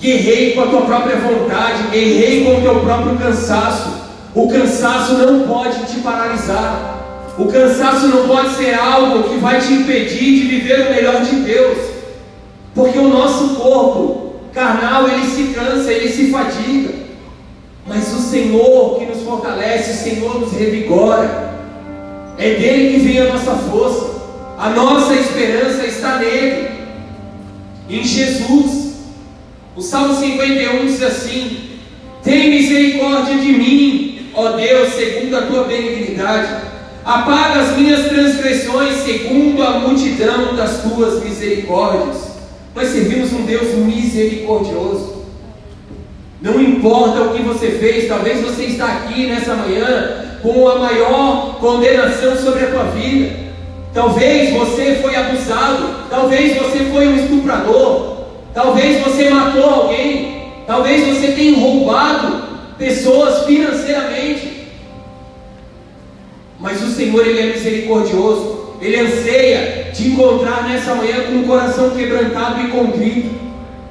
Guerrei com a tua própria vontade, guerrei com o teu próprio cansaço. O cansaço não pode te paralisar. O cansaço não pode ser algo que vai te impedir de viver o melhor de Deus. Porque o nosso corpo, carnal ele se cansa, ele se fadiga, mas o Senhor que nos fortalece, o Senhor nos revigora, é dele que vem a nossa força, a nossa esperança está nele, em Jesus. O Salmo 51 diz assim: Tem misericórdia de mim, ó Deus, segundo a tua benignidade. Apaga as minhas transgressões, segundo a multidão das tuas misericórdias. Nós servimos um Deus misericordioso. Não importa o que você fez, talvez você está aqui nessa manhã com a maior condenação sobre a tua vida. Talvez você foi abusado, talvez você foi um estuprador, talvez você matou alguém, talvez você tenha roubado pessoas financeiramente. Mas o Senhor ele é misericordioso, ele anseia te encontrar nessa manhã com um coração quebrantado e contrito,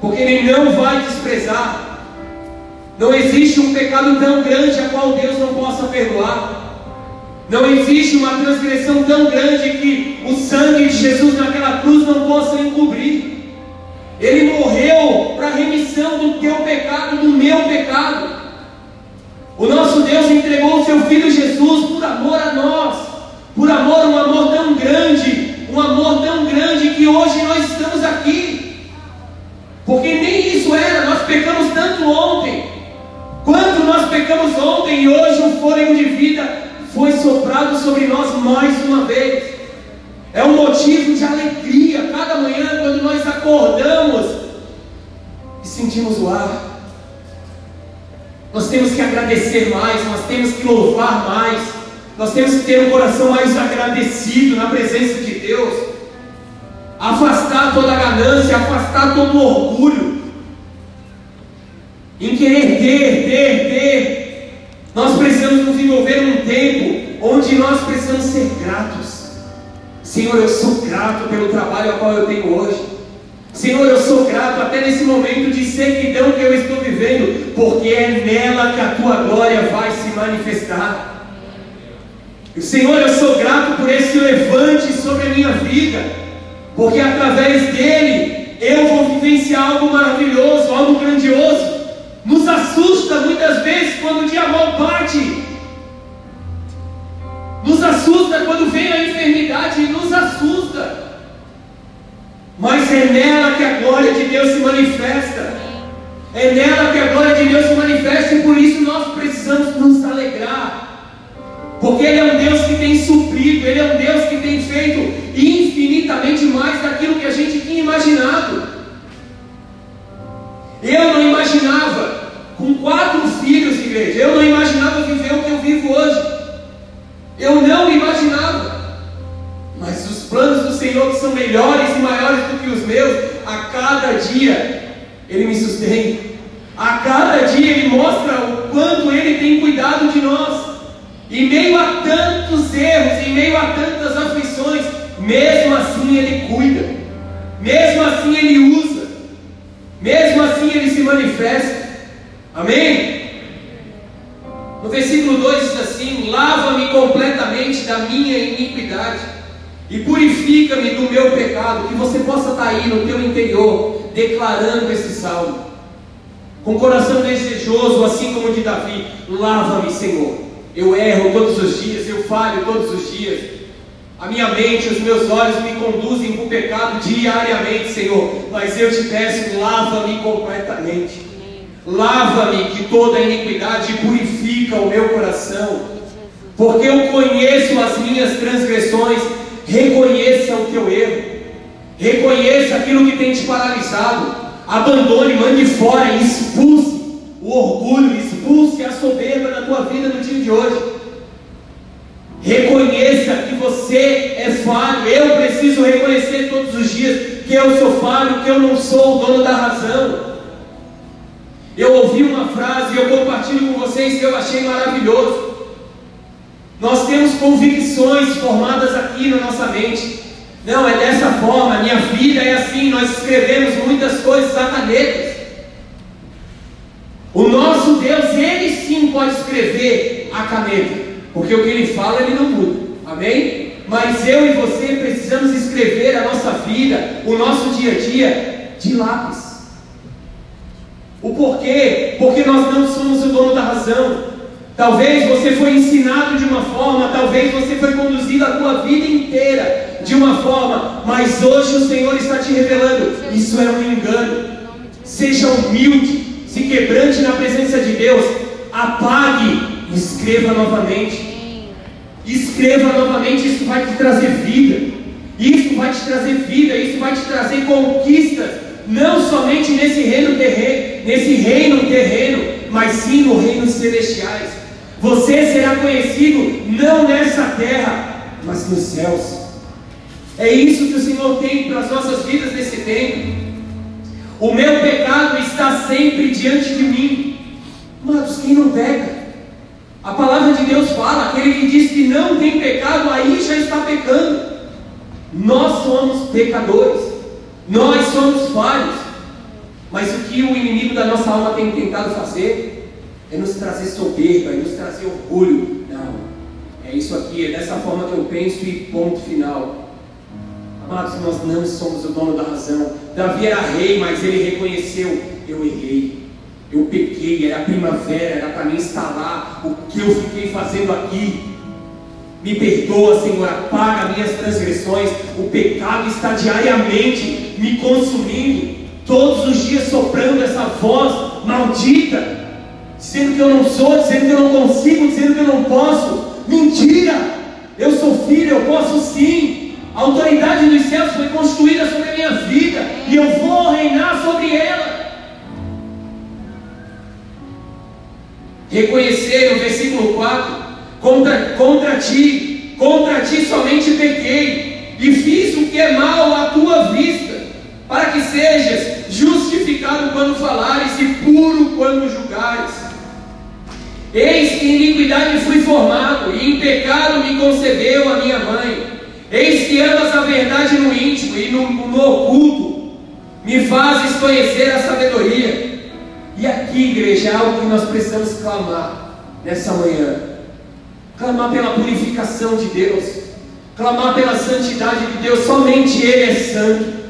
porque ele não vai desprezar. Não existe um pecado tão grande a qual Deus não possa perdoar. Não existe uma transgressão tão grande que o sangue de Jesus naquela cruz não possa encobrir. Ele morreu para a remissão do teu pecado, do meu pecado. O nosso Deus entregou o seu Filho Jesus por amor a nós, por amor, um amor tão grande, um amor tão grande que hoje nós estamos aqui. Porque nem isso era, nós pecamos tanto ontem, quanto nós pecamos ontem e hoje o fôlego de vida foi soprado sobre nós mais uma vez. É um motivo de alegria cada manhã quando nós acordamos e sentimos o ar. Nós temos que agradecer mais, nós temos que louvar mais, nós temos que ter um coração mais agradecido na presença de Deus, afastar toda ganância, afastar todo orgulho, em querer ter, ter, ter, nós precisamos nos envolver num tempo onde nós precisamos ser gratos. Senhor, eu sou grato pelo trabalho ao qual eu tenho hoje. Senhor, eu sou grato até nesse momento de sequidão que eu estou vivendo, porque é nela que a tua glória vai se manifestar. Senhor, eu sou grato por esse levante sobre a minha vida, porque através dele eu vou vivenciar algo maravilhoso, algo grandioso. Nos assusta muitas vezes quando o dia mal bate. Nos assusta quando vem a enfermidade, nos assusta. Mas é nela que a glória de Deus se manifesta. Abandone, mande fora, expulse o orgulho, expulse a soberba da tua vida no dia de hoje. Reconheça que você é falho. Eu preciso reconhecer todos os dias que eu sou falho, que eu não sou o dono da razão. Eu ouvi uma frase e eu compartilho com vocês que eu achei maravilhoso. Nós temos convicções formadas aqui na nossa mente. Não, é dessa forma, minha vida é assim, nós escrevemos muitas coisas a canetas. O nosso Deus, ele sim pode escrever a caneta. Porque o que ele fala, ele não muda. Amém? Mas eu e você precisamos escrever a nossa vida, o nosso dia a dia, de lápis. O porquê? Porque nós não somos o dono da razão. Talvez você foi ensinado de uma forma, talvez você foi conduzido a tua vida inteira de uma forma, mas hoje o Senhor está te revelando: isso é um engano. seja humilde, se quebrante na presença de Deus, apague, escreva novamente. Escreva novamente, isso vai te trazer vida. Isso vai te trazer vida, isso vai te trazer conquistas, não somente nesse reino terreno, nesse reino terreno, mas sim no reino celestiais. Você será conhecido não nessa terra, mas nos céus. É isso que o Senhor tem para as nossas vidas nesse tempo. O meu pecado está sempre diante de mim. Mas quem não peca? A palavra de Deus fala: aquele que diz que não tem pecado, aí já está pecando. Nós somos pecadores, nós somos falhos. Mas o que o inimigo da nossa alma tem tentado fazer é nos trazer soberba, é nos trazer orgulho. Não, é isso aqui, é dessa forma que eu penso e ponto final. Amados, nós não somos o dono da razão. Davi era rei, mas ele reconheceu: eu errei, eu pequei, era primavera, era para me instalar o que eu fiquei fazendo aqui. Me perdoa, Senhor, apaga minhas transgressões. O pecado está diariamente me consumindo, todos os dias soprando essa voz maldita, dizendo que eu não sou, dizendo que eu não consigo, dizendo que eu não posso. Mentira! Eu sou filho, eu posso sim. A autoridade dos céus foi construída sobre a minha vida e eu vou reinar sobre ela. Reconhecer no versículo 4: contra, contra ti, contra ti somente pequei e fiz o que é mal à tua vista, para que sejas justificado quando falares e puro quando julgares. Eis que em iniquidade fui formado, e em pecado me concebeu a minha mãe. Eis que amas a verdade no íntimo e no, no oculto, me fazes conhecer a sabedoria. E aqui, igreja, é algo que nós precisamos clamar nessa manhã. Clamar pela purificação de Deus, clamar pela santidade de Deus, somente Ele é santo.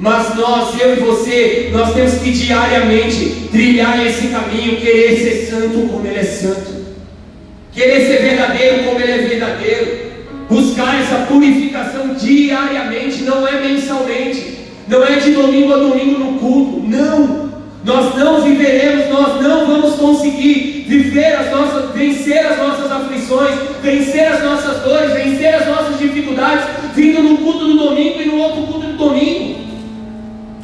Mas nós, eu e você, nós temos que diariamente trilhar esse caminho, querer ser santo como Ele é santo, querer ser verdadeiro como Ele é verdadeiro buscar essa purificação diariamente, não é mensalmente, não é de domingo a domingo no culto, não. Nós não viveremos, nós não vamos conseguir viver as nossas, vencer as nossas aflições, vencer as nossas dores, vencer as nossas dificuldades, vindo no culto do domingo e no outro culto do domingo.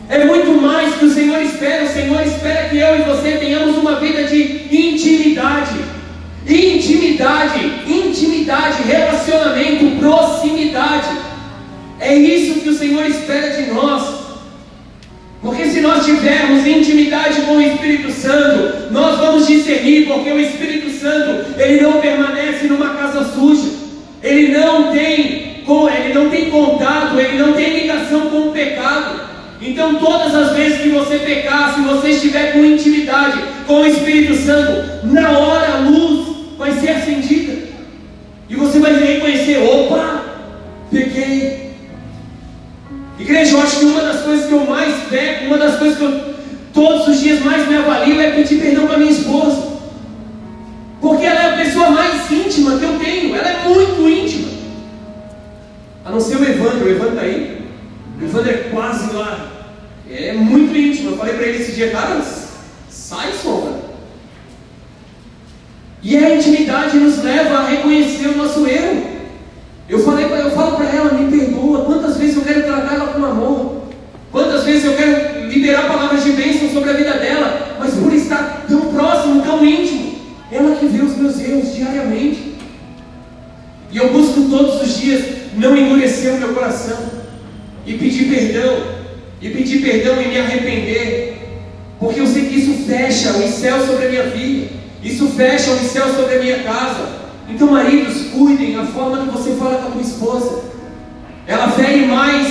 É muito mais que o Senhor espera. O Senhor espera que eu e você tenhamos uma vida de intimidade Intimidade, intimidade, relacionamento, proximidade. É isso que o Senhor espera de nós. Porque se nós tivermos intimidade com o Espírito Santo, nós vamos discernir, porque o Espírito Santo, ele não permanece numa casa suja. Ele não tem, ele não tem contato, ele não tem ligação com o pecado. Então, todas as vezes que você pecar, se você estiver com intimidade com o Espírito Santo, na hora a luz vai ser acendida. E você vai reconhecer: opa, peguei. Igreja, eu acho que uma das coisas que eu mais peco, uma das coisas que eu todos os dias mais me avalio é pedir perdão para minha esposa. Porque ela é a pessoa mais íntima que eu tenho, ela é muito íntima. A não ser o Evandro, o Evandro está aí. Evandro é quase lá. É muito íntimo. Eu falei para ele esse dia, cara, sai sombra. E a intimidade nos leva a reconhecer o nosso erro. Eu, falei, eu falo para ela, me perdoa. Quantas vezes eu quero tratar ela com amor? Quantas vezes eu quero liberar palavras de bênção sobre a vida dela? Mas por estar tão próximo, tão íntimo, ela que vê os meus erros diariamente. E eu busco todos os dias não endurecer o meu coração e pedir perdão, e pedir perdão e me arrepender, porque eu sei que isso fecha os céus sobre a minha vida. Isso fecha o céu sobre a minha casa. Então, maridos, cuidem a forma que você fala com a tua esposa. Ela fere mais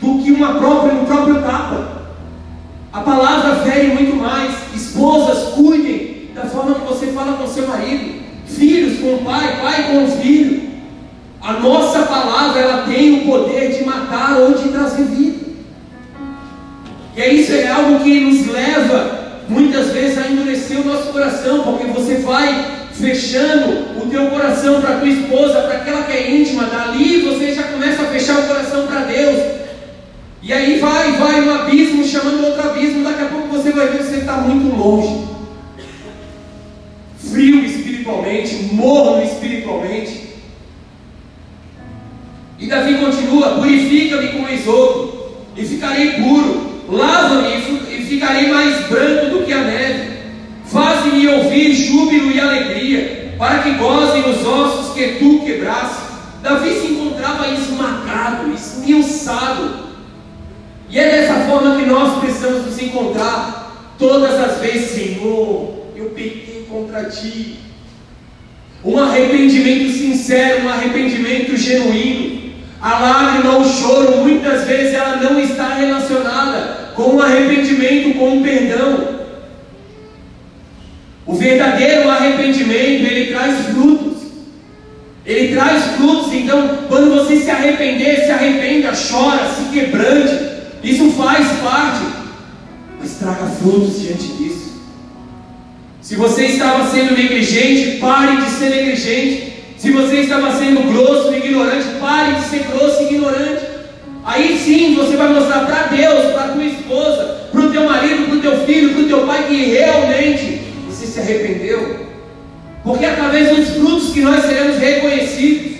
do que uma própria, um próprio tapa. A palavra fere muito mais. Esposas, cuidem da forma que você fala com seu marido. Filhos com o pai, pai com o filho. A nossa palavra ela tem o poder de matar ou de trazer vida. E isso é algo que nos leva muitas vezes a endurecer o nosso coração, porque você vai fechando o teu coração para tua esposa, para aquela que é íntima, dali você já começa a fechar o coração para Deus. E aí vai, vai um abismo chamando outro abismo, daqui a pouco você vai ver que você está muito longe. Frio espiritualmente, morno espiritualmente. E Davi continua: Purifica-me com esopo, e ficarei puro. Lava-me e ficarei mais branco do que a neve. Faz-me ouvir júbilo e alegria, para que gozem os ossos que tu quebraste. Davi se encontrava esmagado, esmiuçado. E é dessa forma que nós precisamos nos encontrar todas as vezes, Senhor. Eu pequei contra ti. Um arrependimento sincero, um arrependimento genuíno. A lágrima, o choro, muitas vezes ela não está relacionada com o arrependimento, com o perdão. O verdadeiro arrependimento, ele traz frutos. Ele traz frutos, então, quando você se arrepender, se arrependa, chora, se quebrante. Isso faz parte, mas traga frutos diante disso. Se você estava sendo negligente, pare de ser negligente. Se você estava sendo grosso e ignorante, pare de ser grosso e ignorante. Aí sim você vai mostrar para Deus, para tua esposa, para o teu marido, para o teu filho, para o teu pai que realmente você se arrependeu. Porque é através dos frutos que nós seremos reconhecidos.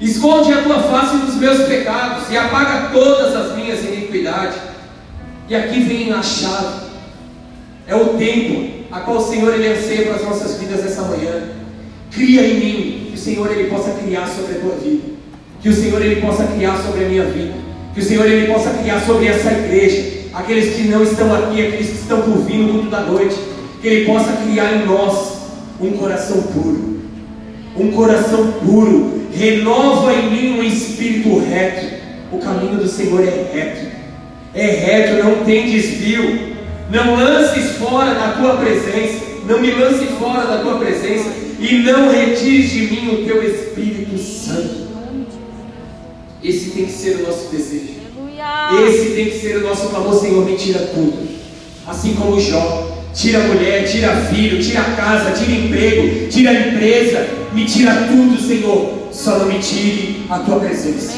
Esconde a tua face dos meus pecados e apaga todas as minhas iniquidades. E aqui vem a chave. É o tempo a qual o Senhor ele anseia para as nossas vidas essa manhã. Cria em mim, que o Senhor ele possa criar sobre a tua vida. Que o Senhor ele possa criar sobre a minha vida. Que o Senhor ele possa criar sobre essa igreja. Aqueles que não estão aqui, aqueles que estão por vir no da noite. Que ele possa criar em nós um coração puro. Um coração puro. Renova em mim um espírito reto. O caminho do Senhor é reto. É reto, não tem desvio. Não lances fora da tua presença, não me lance fora da tua presença, e não retires de mim o teu Espírito Santo. Esse tem que ser o nosso desejo. Esse tem que ser o nosso clamor, Senhor, me tira tudo. Assim como Jó, tira a mulher, tira filho, tira a casa, tira emprego, tira a empresa, me tira tudo, Senhor. Só não me tire a tua presença.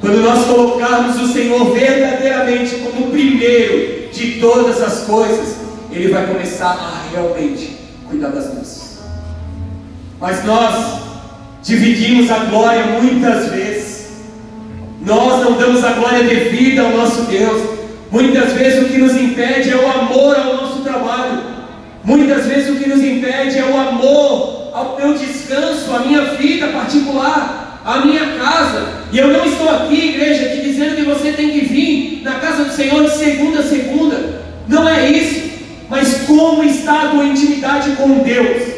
Quando nós colocarmos o Senhor verdadeiramente como o primeiro de todas as coisas, Ele vai começar a realmente cuidar das nossas. Mas nós dividimos a glória muitas vezes. Nós não damos a glória devida ao nosso Deus. Muitas vezes o que nos impede é o amor ao nosso trabalho. Muitas vezes o que nos impede é o amor ao meu descanso, à minha vida particular, à minha casa. E eu não estou aqui, igreja, te dizendo que você tem que vir na casa do Senhor de segunda a segunda. Não é isso. Mas como está a tua intimidade com Deus?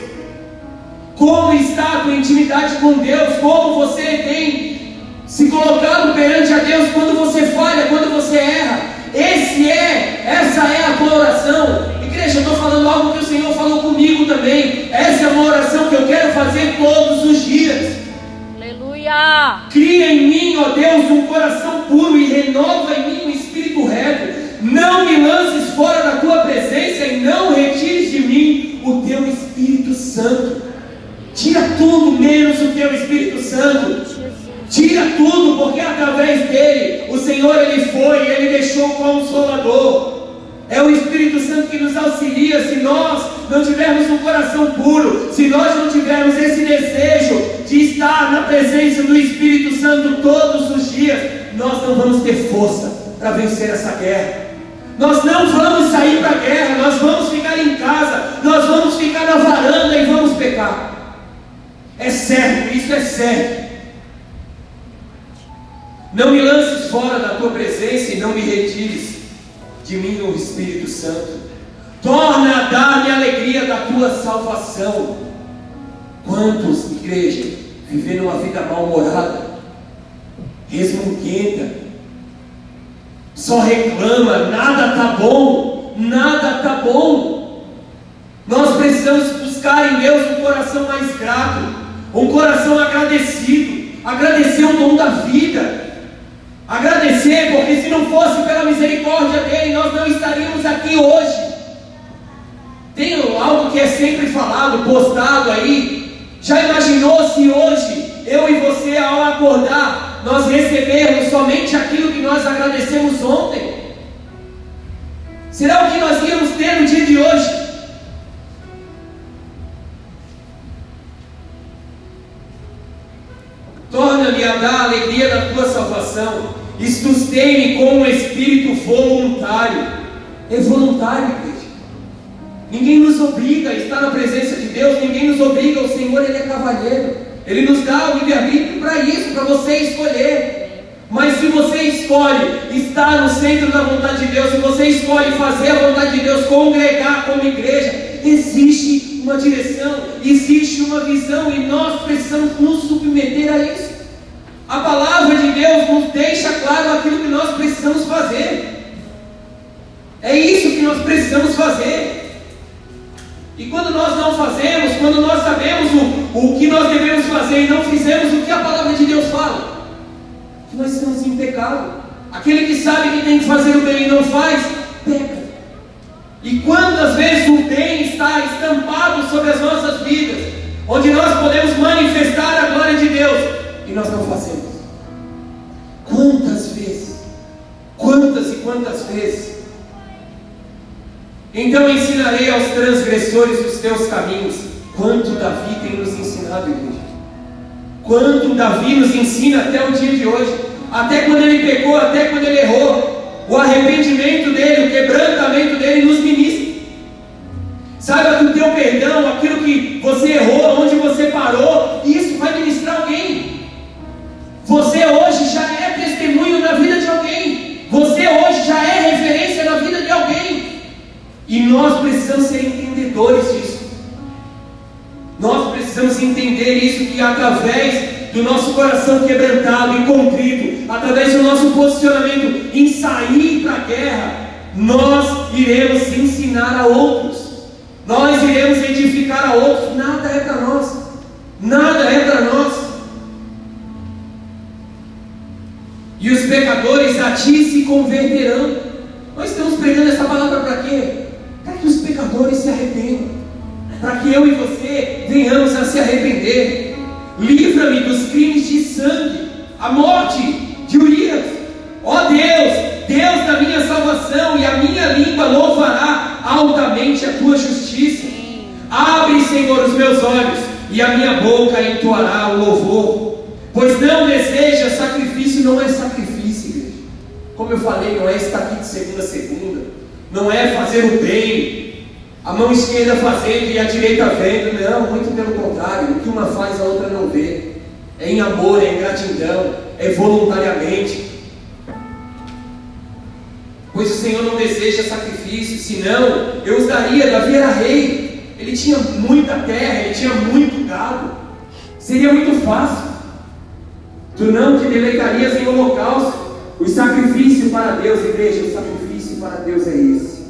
Como está a tua intimidade com Deus? Como você tem se colocado perante a Deus quando você falha, quando você erra? Esse é, essa é a tua oração. Igreja, eu estou falando algo que o Senhor falou comigo também. Essa é uma oração que eu quero fazer todos os dias. Aleluia! Cria em mim, ó Deus, um coração puro e renova em mim um espírito reto. Não me lances fora da tua presença e não retires de mim o teu Espírito Santo. Tira tudo menos o teu Espírito Santo. Tira tudo, porque através dele o Senhor ele foi, ele deixou o consolador. É o Espírito Santo que nos auxilia. Se nós não tivermos um coração puro, se nós não tivermos esse desejo de estar na presença do Espírito Santo todos os dias, nós não vamos ter força para vencer essa guerra. Nós não vamos sair para a guerra, nós vamos ficar em casa, nós vamos ficar na varanda e vamos pecar. É certo, isso é certo. Não me lances fora da tua presença e não me retires de mim o Espírito Santo. Torna a dar-me a alegria da tua salvação. Quantos, igreja, vivendo uma vida mal-humorada, resmunguenta, só reclama, nada tá bom, nada tá bom. Nós precisamos buscar em Deus um coração mais grato, um coração agradecido, agradecer o dom da vida, agradecer, porque se não fosse pela misericórdia dele, nós não estaríamos aqui hoje. Tem algo que é sempre falado, postado aí. Já imaginou se hoje eu e você, ao acordar, nós recebermos somente aquilo que nós agradecemos ontem? Será o que nós íamos ter no dia de hoje? Dar a alegria da tua salvação e sustene com um espírito voluntário. É voluntário, igreja. Ninguém nos obriga a estar na presença de Deus, ninguém nos obriga, o Senhor ele é cavalheiro. Ele nos dá o livre-arbítrio para isso, para você escolher. Mas se você escolhe estar no centro da vontade de Deus, se você escolhe fazer a vontade de Deus, congregar como igreja, existe uma direção, existe uma visão e nós precisamos nos submeter a isso. A palavra de Deus nos deixa claro aquilo que nós precisamos fazer. É isso que nós precisamos fazer. E quando nós não fazemos, quando nós sabemos o, o que nós devemos fazer e não fizemos o que a palavra de Deus fala, que nós estamos em pecado. Aquele que sabe que tem que fazer o bem e não faz, peca. E quantas vezes o bem está estampado sobre as nossas vidas, onde nós podemos manifestar a glória de Deus, e nós não fazemos. Quantas vezes? Quantas e quantas vezes? Então ensinarei aos transgressores os teus caminhos. Quanto Davi tem nos ensinado, igreja? Quanto Davi nos ensina até o dia de hoje, até quando ele pecou, até quando ele errou, o arrependimento dele, o quebrantamento dele nos ministra. Saiba que o teu perdão, aquilo que você errou, onde você parou, isso vai ministrar alguém. Você hoje já é testemunho na vida de alguém. Você hoje já é referência na vida de alguém. E nós precisamos ser entendedores disso. Nós precisamos entender isso que através do nosso coração quebrantado e contrito, através do nosso posicionamento em sair para a guerra, nós iremos ensinar a outros. Nós iremos edificar a outros. Nada é para nós. Nada é E os pecadores a ti se converterão. Nós estamos pregando essa palavra para quê? Para que os pecadores se arrependam. Para que eu e você venhamos a se arrepender. Livra-me dos crimes de sangue, a morte de Urias. Ó Deus, Deus da minha salvação, e a minha língua louvará altamente a tua justiça. Abre, Senhor, os meus olhos, e a minha boca entoará o louvor. Pois não deseja sacrifício, não é sacrifício, igreja. Como eu falei, não é estar aqui de segunda a segunda. Não é fazer o bem. A mão esquerda fazendo e a direita vendo. Não, muito pelo contrário. O que uma faz, a outra não vê. É em amor, é em gratidão, é voluntariamente. Pois o Senhor não deseja sacrifício, senão eu os daria. Davi era rei, ele tinha muita terra, ele tinha muito gado. Seria muito fácil. Tu não te deleitarias em holocausto. O sacrifício para Deus, igreja, o sacrifício para Deus é esse.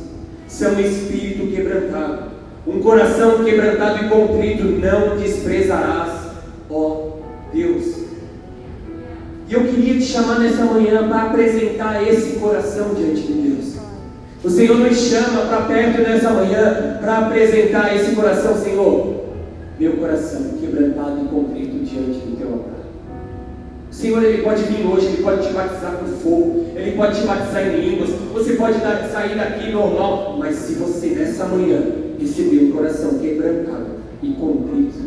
São um espírito quebrantado, um coração quebrantado e contrito, não desprezarás, ó Deus. E eu queria te chamar nessa manhã para apresentar esse coração diante de Deus. O Senhor nos chama para perto nessa manhã para apresentar esse coração, Senhor. Meu coração quebrantado e contrito diante do teu altar. Senhor, Ele pode vir hoje, Ele pode te batizar com fogo, Ele pode te batizar em línguas, você pode dar, sair daqui normal, mas se você nessa manhã receber um coração quebrantado e contrito,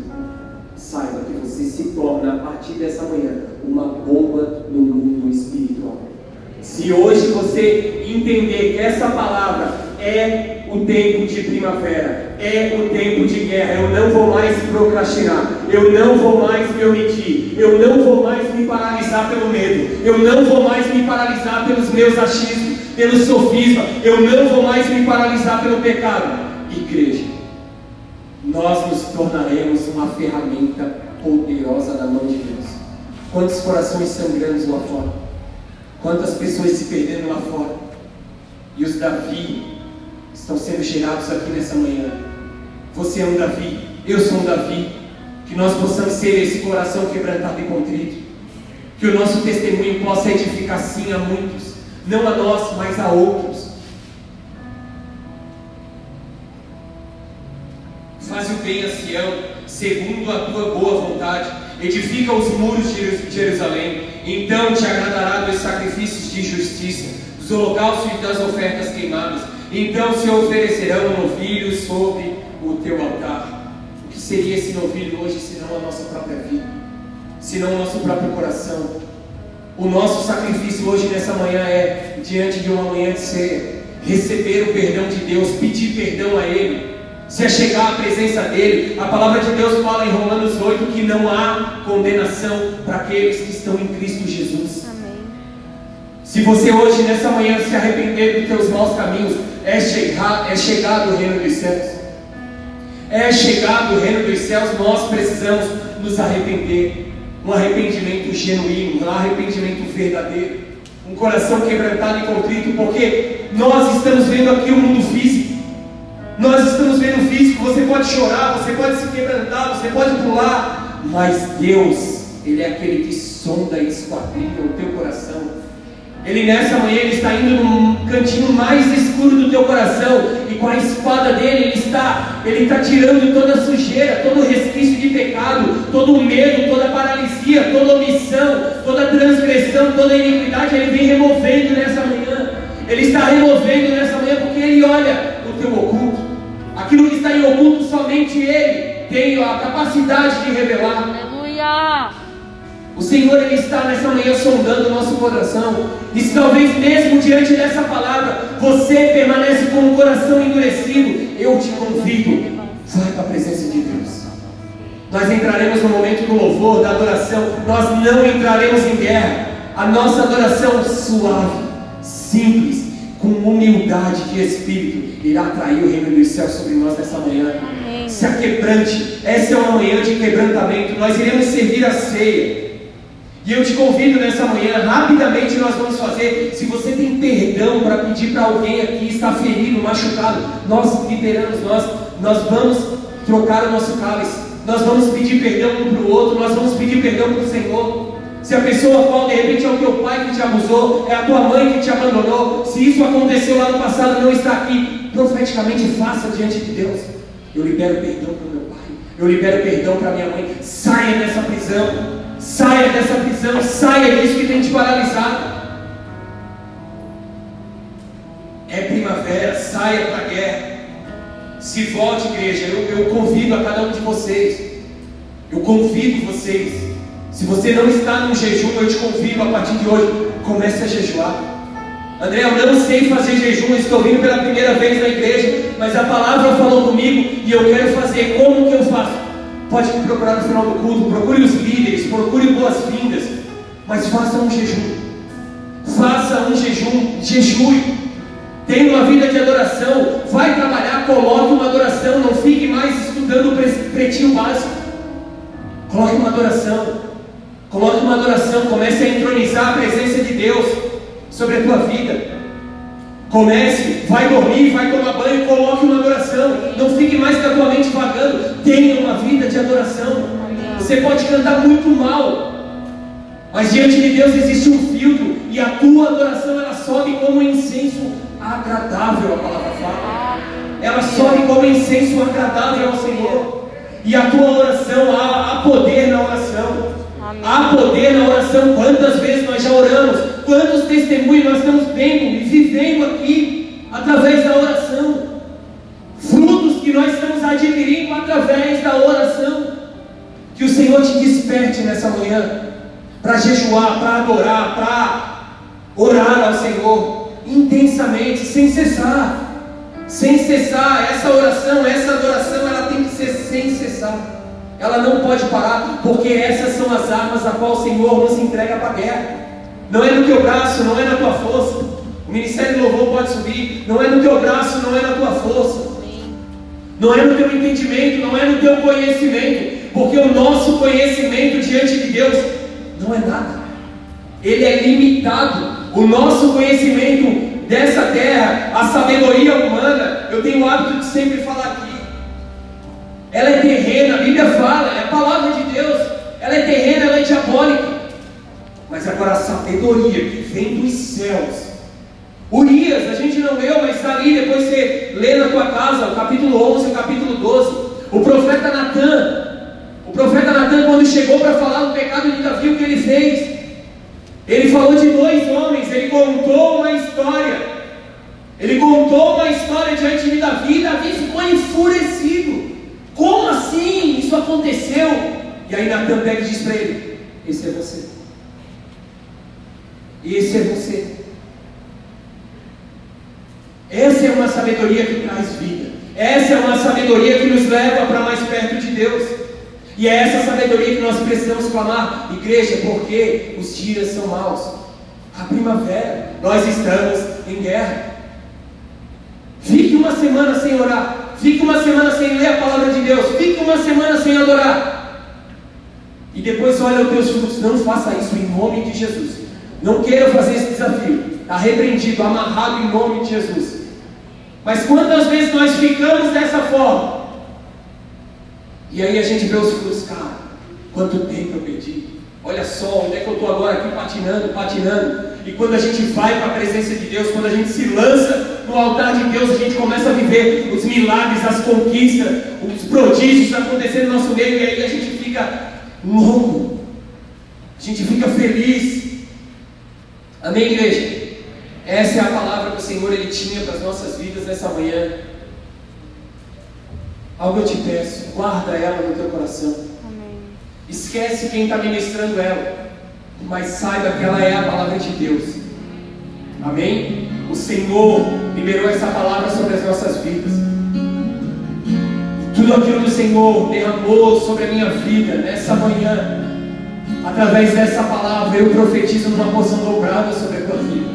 saiba que você se torna a partir dessa manhã uma bomba no mundo espiritual. Se hoje você entender que essa palavra é o tempo de primavera, é o tempo de guerra. Eu não vou mais procrastinar, eu não vou mais me omitir, eu não vou mais me paralisar pelo medo, eu não vou mais me paralisar pelos meus achismos, pelo sofisma, eu não vou mais me paralisar pelo pecado. Igreja, nós nos tornaremos uma ferramenta poderosa da mão de Deus. Quantos corações sangrando lá fora? Quantas pessoas se perdendo lá fora? E os Davi estão sendo gerados aqui nessa manhã. Você é um Davi, eu sou um Davi. Que nós possamos ser esse coração quebrantado e contrito. Que o nosso testemunho possa edificar sim a muitos, não a nós, mas a outros. Faz o bem a Sião, segundo a tua boa vontade. Edifica os muros de Jerusalém. Então te agradará dos sacrifícios de justiça, dos holocaustos e das ofertas queimadas então se oferecerão novilhos sobre o teu altar. O que seria esse novilho hoje, senão a nossa própria vida? senão o nosso próprio coração. O nosso sacrifício hoje nessa manhã é, diante de uma manhã de ceia, receber o perdão de Deus, pedir perdão a Ele, se achegar à presença dEle. A palavra de Deus fala em Romanos 8 que não há condenação para aqueles que estão em Cristo Jesus. Se você hoje, nessa manhã, se arrepender dos teus maus caminhos, é, chegar, é chegado o reino dos céus. É chegado o reino dos céus, nós precisamos nos arrepender. Um arrependimento genuíno, um arrependimento verdadeiro. Um coração quebrantado e contrito, porque nós estamos vendo aqui o mundo físico. Nós estamos vendo o físico, você pode chorar, você pode se quebrantar, você pode pular, mas Deus, Ele é aquele que sonda e esquadrinha o teu coração. Ele nessa manhã ele está indo no cantinho mais escuro do teu coração e com a espada dele ele está, ele está tirando toda a sujeira, todo o resquício de pecado, todo o medo, toda a paralisia, toda a omissão, toda a transgressão, toda a iniquidade, ele vem removendo nessa manhã. Ele está removendo nessa manhã porque ele olha o teu oculto. Aquilo que está em oculto somente ele tem a capacidade de revelar. Aleluia. O Senhor ele está nessa manhã sondando o nosso coração. E se talvez mesmo diante dessa palavra você permanece com o coração endurecido, eu te convido, vai para a presença de Deus. Nós entraremos no momento do louvor, da adoração. Nós não entraremos em guerra. A nossa adoração suave, simples, com humildade de espírito, irá atrair o reino dos céus sobre nós nessa manhã. Amém. Se aquebrante, essa é uma manhã de quebrantamento. Nós iremos servir a ceia. E eu te convido nessa manhã, rapidamente nós vamos fazer. Se você tem perdão para pedir para alguém aqui, está ferido, machucado, nós liberamos, nós, nós vamos trocar o nosso cálice, nós vamos pedir perdão um para o outro, nós vamos pedir perdão para o Senhor. Se a pessoa qual de repente é o teu pai que te abusou, é a tua mãe que te abandonou, se isso aconteceu lá no passado não está aqui, profeticamente faça diante de Deus. Eu libero perdão para o meu pai, eu libero perdão para minha mãe. Saia dessa prisão. Saia dessa prisão, saia disso que tem te paralisado. É primavera, saia para a guerra. Se volte, igreja. Eu, eu convido a cada um de vocês. Eu convido vocês. Se você não está num jejum, eu te convido a partir de hoje, comece a jejuar. André, eu não sei fazer jejum, estou vindo pela primeira vez na igreja, mas a palavra falou comigo e eu quero fazer. Como que eu faço? Pode me procurar no final do culto, procure os líderes, procure boas-vindas, mas faça um jejum. Faça um jejum, jejue. Tenha uma vida de adoração. Vai trabalhar, coloque uma adoração. Não fique mais estudando o pre- pretinho básico. Coloque uma adoração. Coloque uma adoração. Comece a entronizar a presença de Deus sobre a tua vida. Comece, vai dormir, vai tomar banho, coloque uma adoração. Não fique mais com a tua mente vagando. Tenha uma vida de adoração. Você pode cantar muito mal, mas diante de Deus existe um filtro e a tua adoração ela sobe como um incenso agradável, a palavra fala. Ela sobe como incenso agradável ao Senhor. E a tua oração, há, há poder na oração. Há poder na oração. Quantas vezes nós já oramos? Quantos testemunhos nós estamos vendo e vivendo aqui através da oração? Frutos que nós estamos adquirindo através da oração. Que o Senhor te desperte nessa manhã para jejuar, para adorar, para orar ao Senhor intensamente, sem cessar. Sem cessar, essa oração, essa adoração, ela tem que ser sem cessar. Ela não pode parar, porque essas são as armas a qual o Senhor nos entrega para a guerra. Não é no teu braço, não é na tua força. O ministério do louvor pode subir. Não é no teu braço, não é na tua força. Não é no teu entendimento, não é no teu conhecimento, porque o nosso conhecimento diante de Deus não é nada. Ele é limitado. O nosso conhecimento dessa terra, a sabedoria humana, eu tenho o hábito de sempre falar aqui. Ela é terrena, a Bíblia fala, é a palavra de Deus. Ela é terrena, ela é diabólica. Mas agora a sabedoria que vem dos céus. Urias, a gente não leu, mas está ali, depois você lê na tua casa, o capítulo 11 e o capítulo 12. O profeta Natan, o profeta Natan, quando chegou para falar do pecado de Davi, o que ele fez? Ele falou de dois homens, ele contou uma história. Ele contou uma história diante de Davi, e Davi ficou enfurecido. Como assim isso aconteceu? E aí Natan pega e diz para ele: Esse é você. Esse é você. Essa é uma sabedoria que traz vida. Essa é uma sabedoria que nos leva para mais perto de Deus. E é essa sabedoria que nós precisamos clamar, igreja, porque os dias são maus. A primavera, nós estamos em guerra. Fique uma semana sem orar, fique uma semana sem ler a palavra de Deus, fique uma semana sem adorar. E depois olha os teus frutos. Não faça isso em nome de Jesus. Não queira fazer esse desafio. Está repreendido, amarrado em nome de Jesus. Mas quantas vezes nós ficamos dessa forma? E aí a gente vê os frutos, cara, quanto tempo eu perdi. Olha só, onde é que eu estou agora aqui patinando, patinando. E quando a gente vai para a presença de Deus, quando a gente se lança no altar de Deus, a gente começa a viver os milagres, as conquistas, os prodígios acontecendo no nosso meio, e aí a gente fica louco, a gente fica feliz. Amém, igreja? Essa é a palavra que o Senhor ele tinha para as nossas vidas nessa manhã. Algo eu te peço, guarda ela no teu coração. Amém. Esquece quem está ministrando ela, mas saiba que ela é a palavra de Deus. Amém? O Senhor liberou essa palavra sobre as nossas vidas. Tudo aquilo que o Senhor derramou sobre a minha vida nessa manhã, através dessa palavra, eu profetizo numa porção dobrada sobre a tua vida.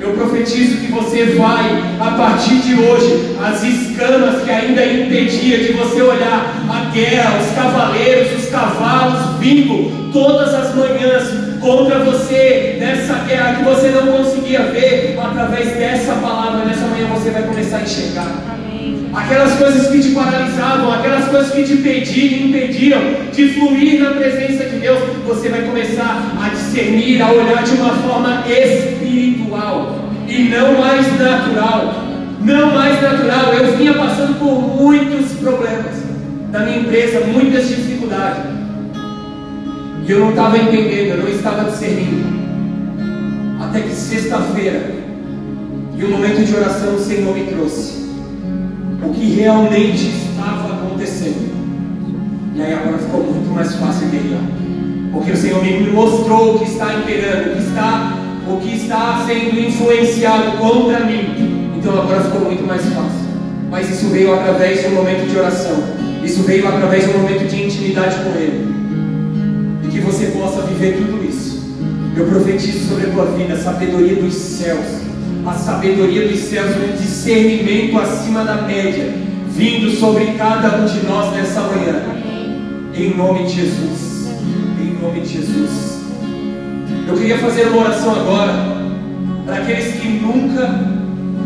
Eu profetizo que você vai, a partir de hoje, as escamas que ainda impedia de você olhar a guerra, os cavaleiros, os cavalos vindo todas as manhãs contra você, nessa guerra que você não conseguia ver, através dessa palavra, nessa manhã você vai começar a enxergar. Aquelas coisas que te paralisavam, aquelas coisas que te impediam, impediam de fluir na presença de Deus, você vai começar a discernir, a olhar de uma forma espiritual e não mais natural. Não mais natural. Eu vinha passando por muitos problemas na minha empresa, muitas dificuldades. E eu não estava entendendo, eu não estava discernindo. Até que sexta-feira, e o momento de oração, o Senhor me trouxe o que realmente estava acontecendo. E aí agora ficou muito mais fácil guerrear. Porque o Senhor me mostrou o que está imperando, o que está, o que está sendo influenciado contra mim. Então agora ficou muito mais fácil. Mas isso veio através de um momento de oração. Isso veio através de um momento de intimidade com Ele. E que você possa viver tudo isso. Eu profetizo sobre a tua vida a sabedoria dos céus a sabedoria dos céus, um discernimento acima da média, vindo sobre cada um de nós nessa manhã. Em nome de Jesus. Em nome de Jesus. Eu queria fazer uma oração agora para aqueles que nunca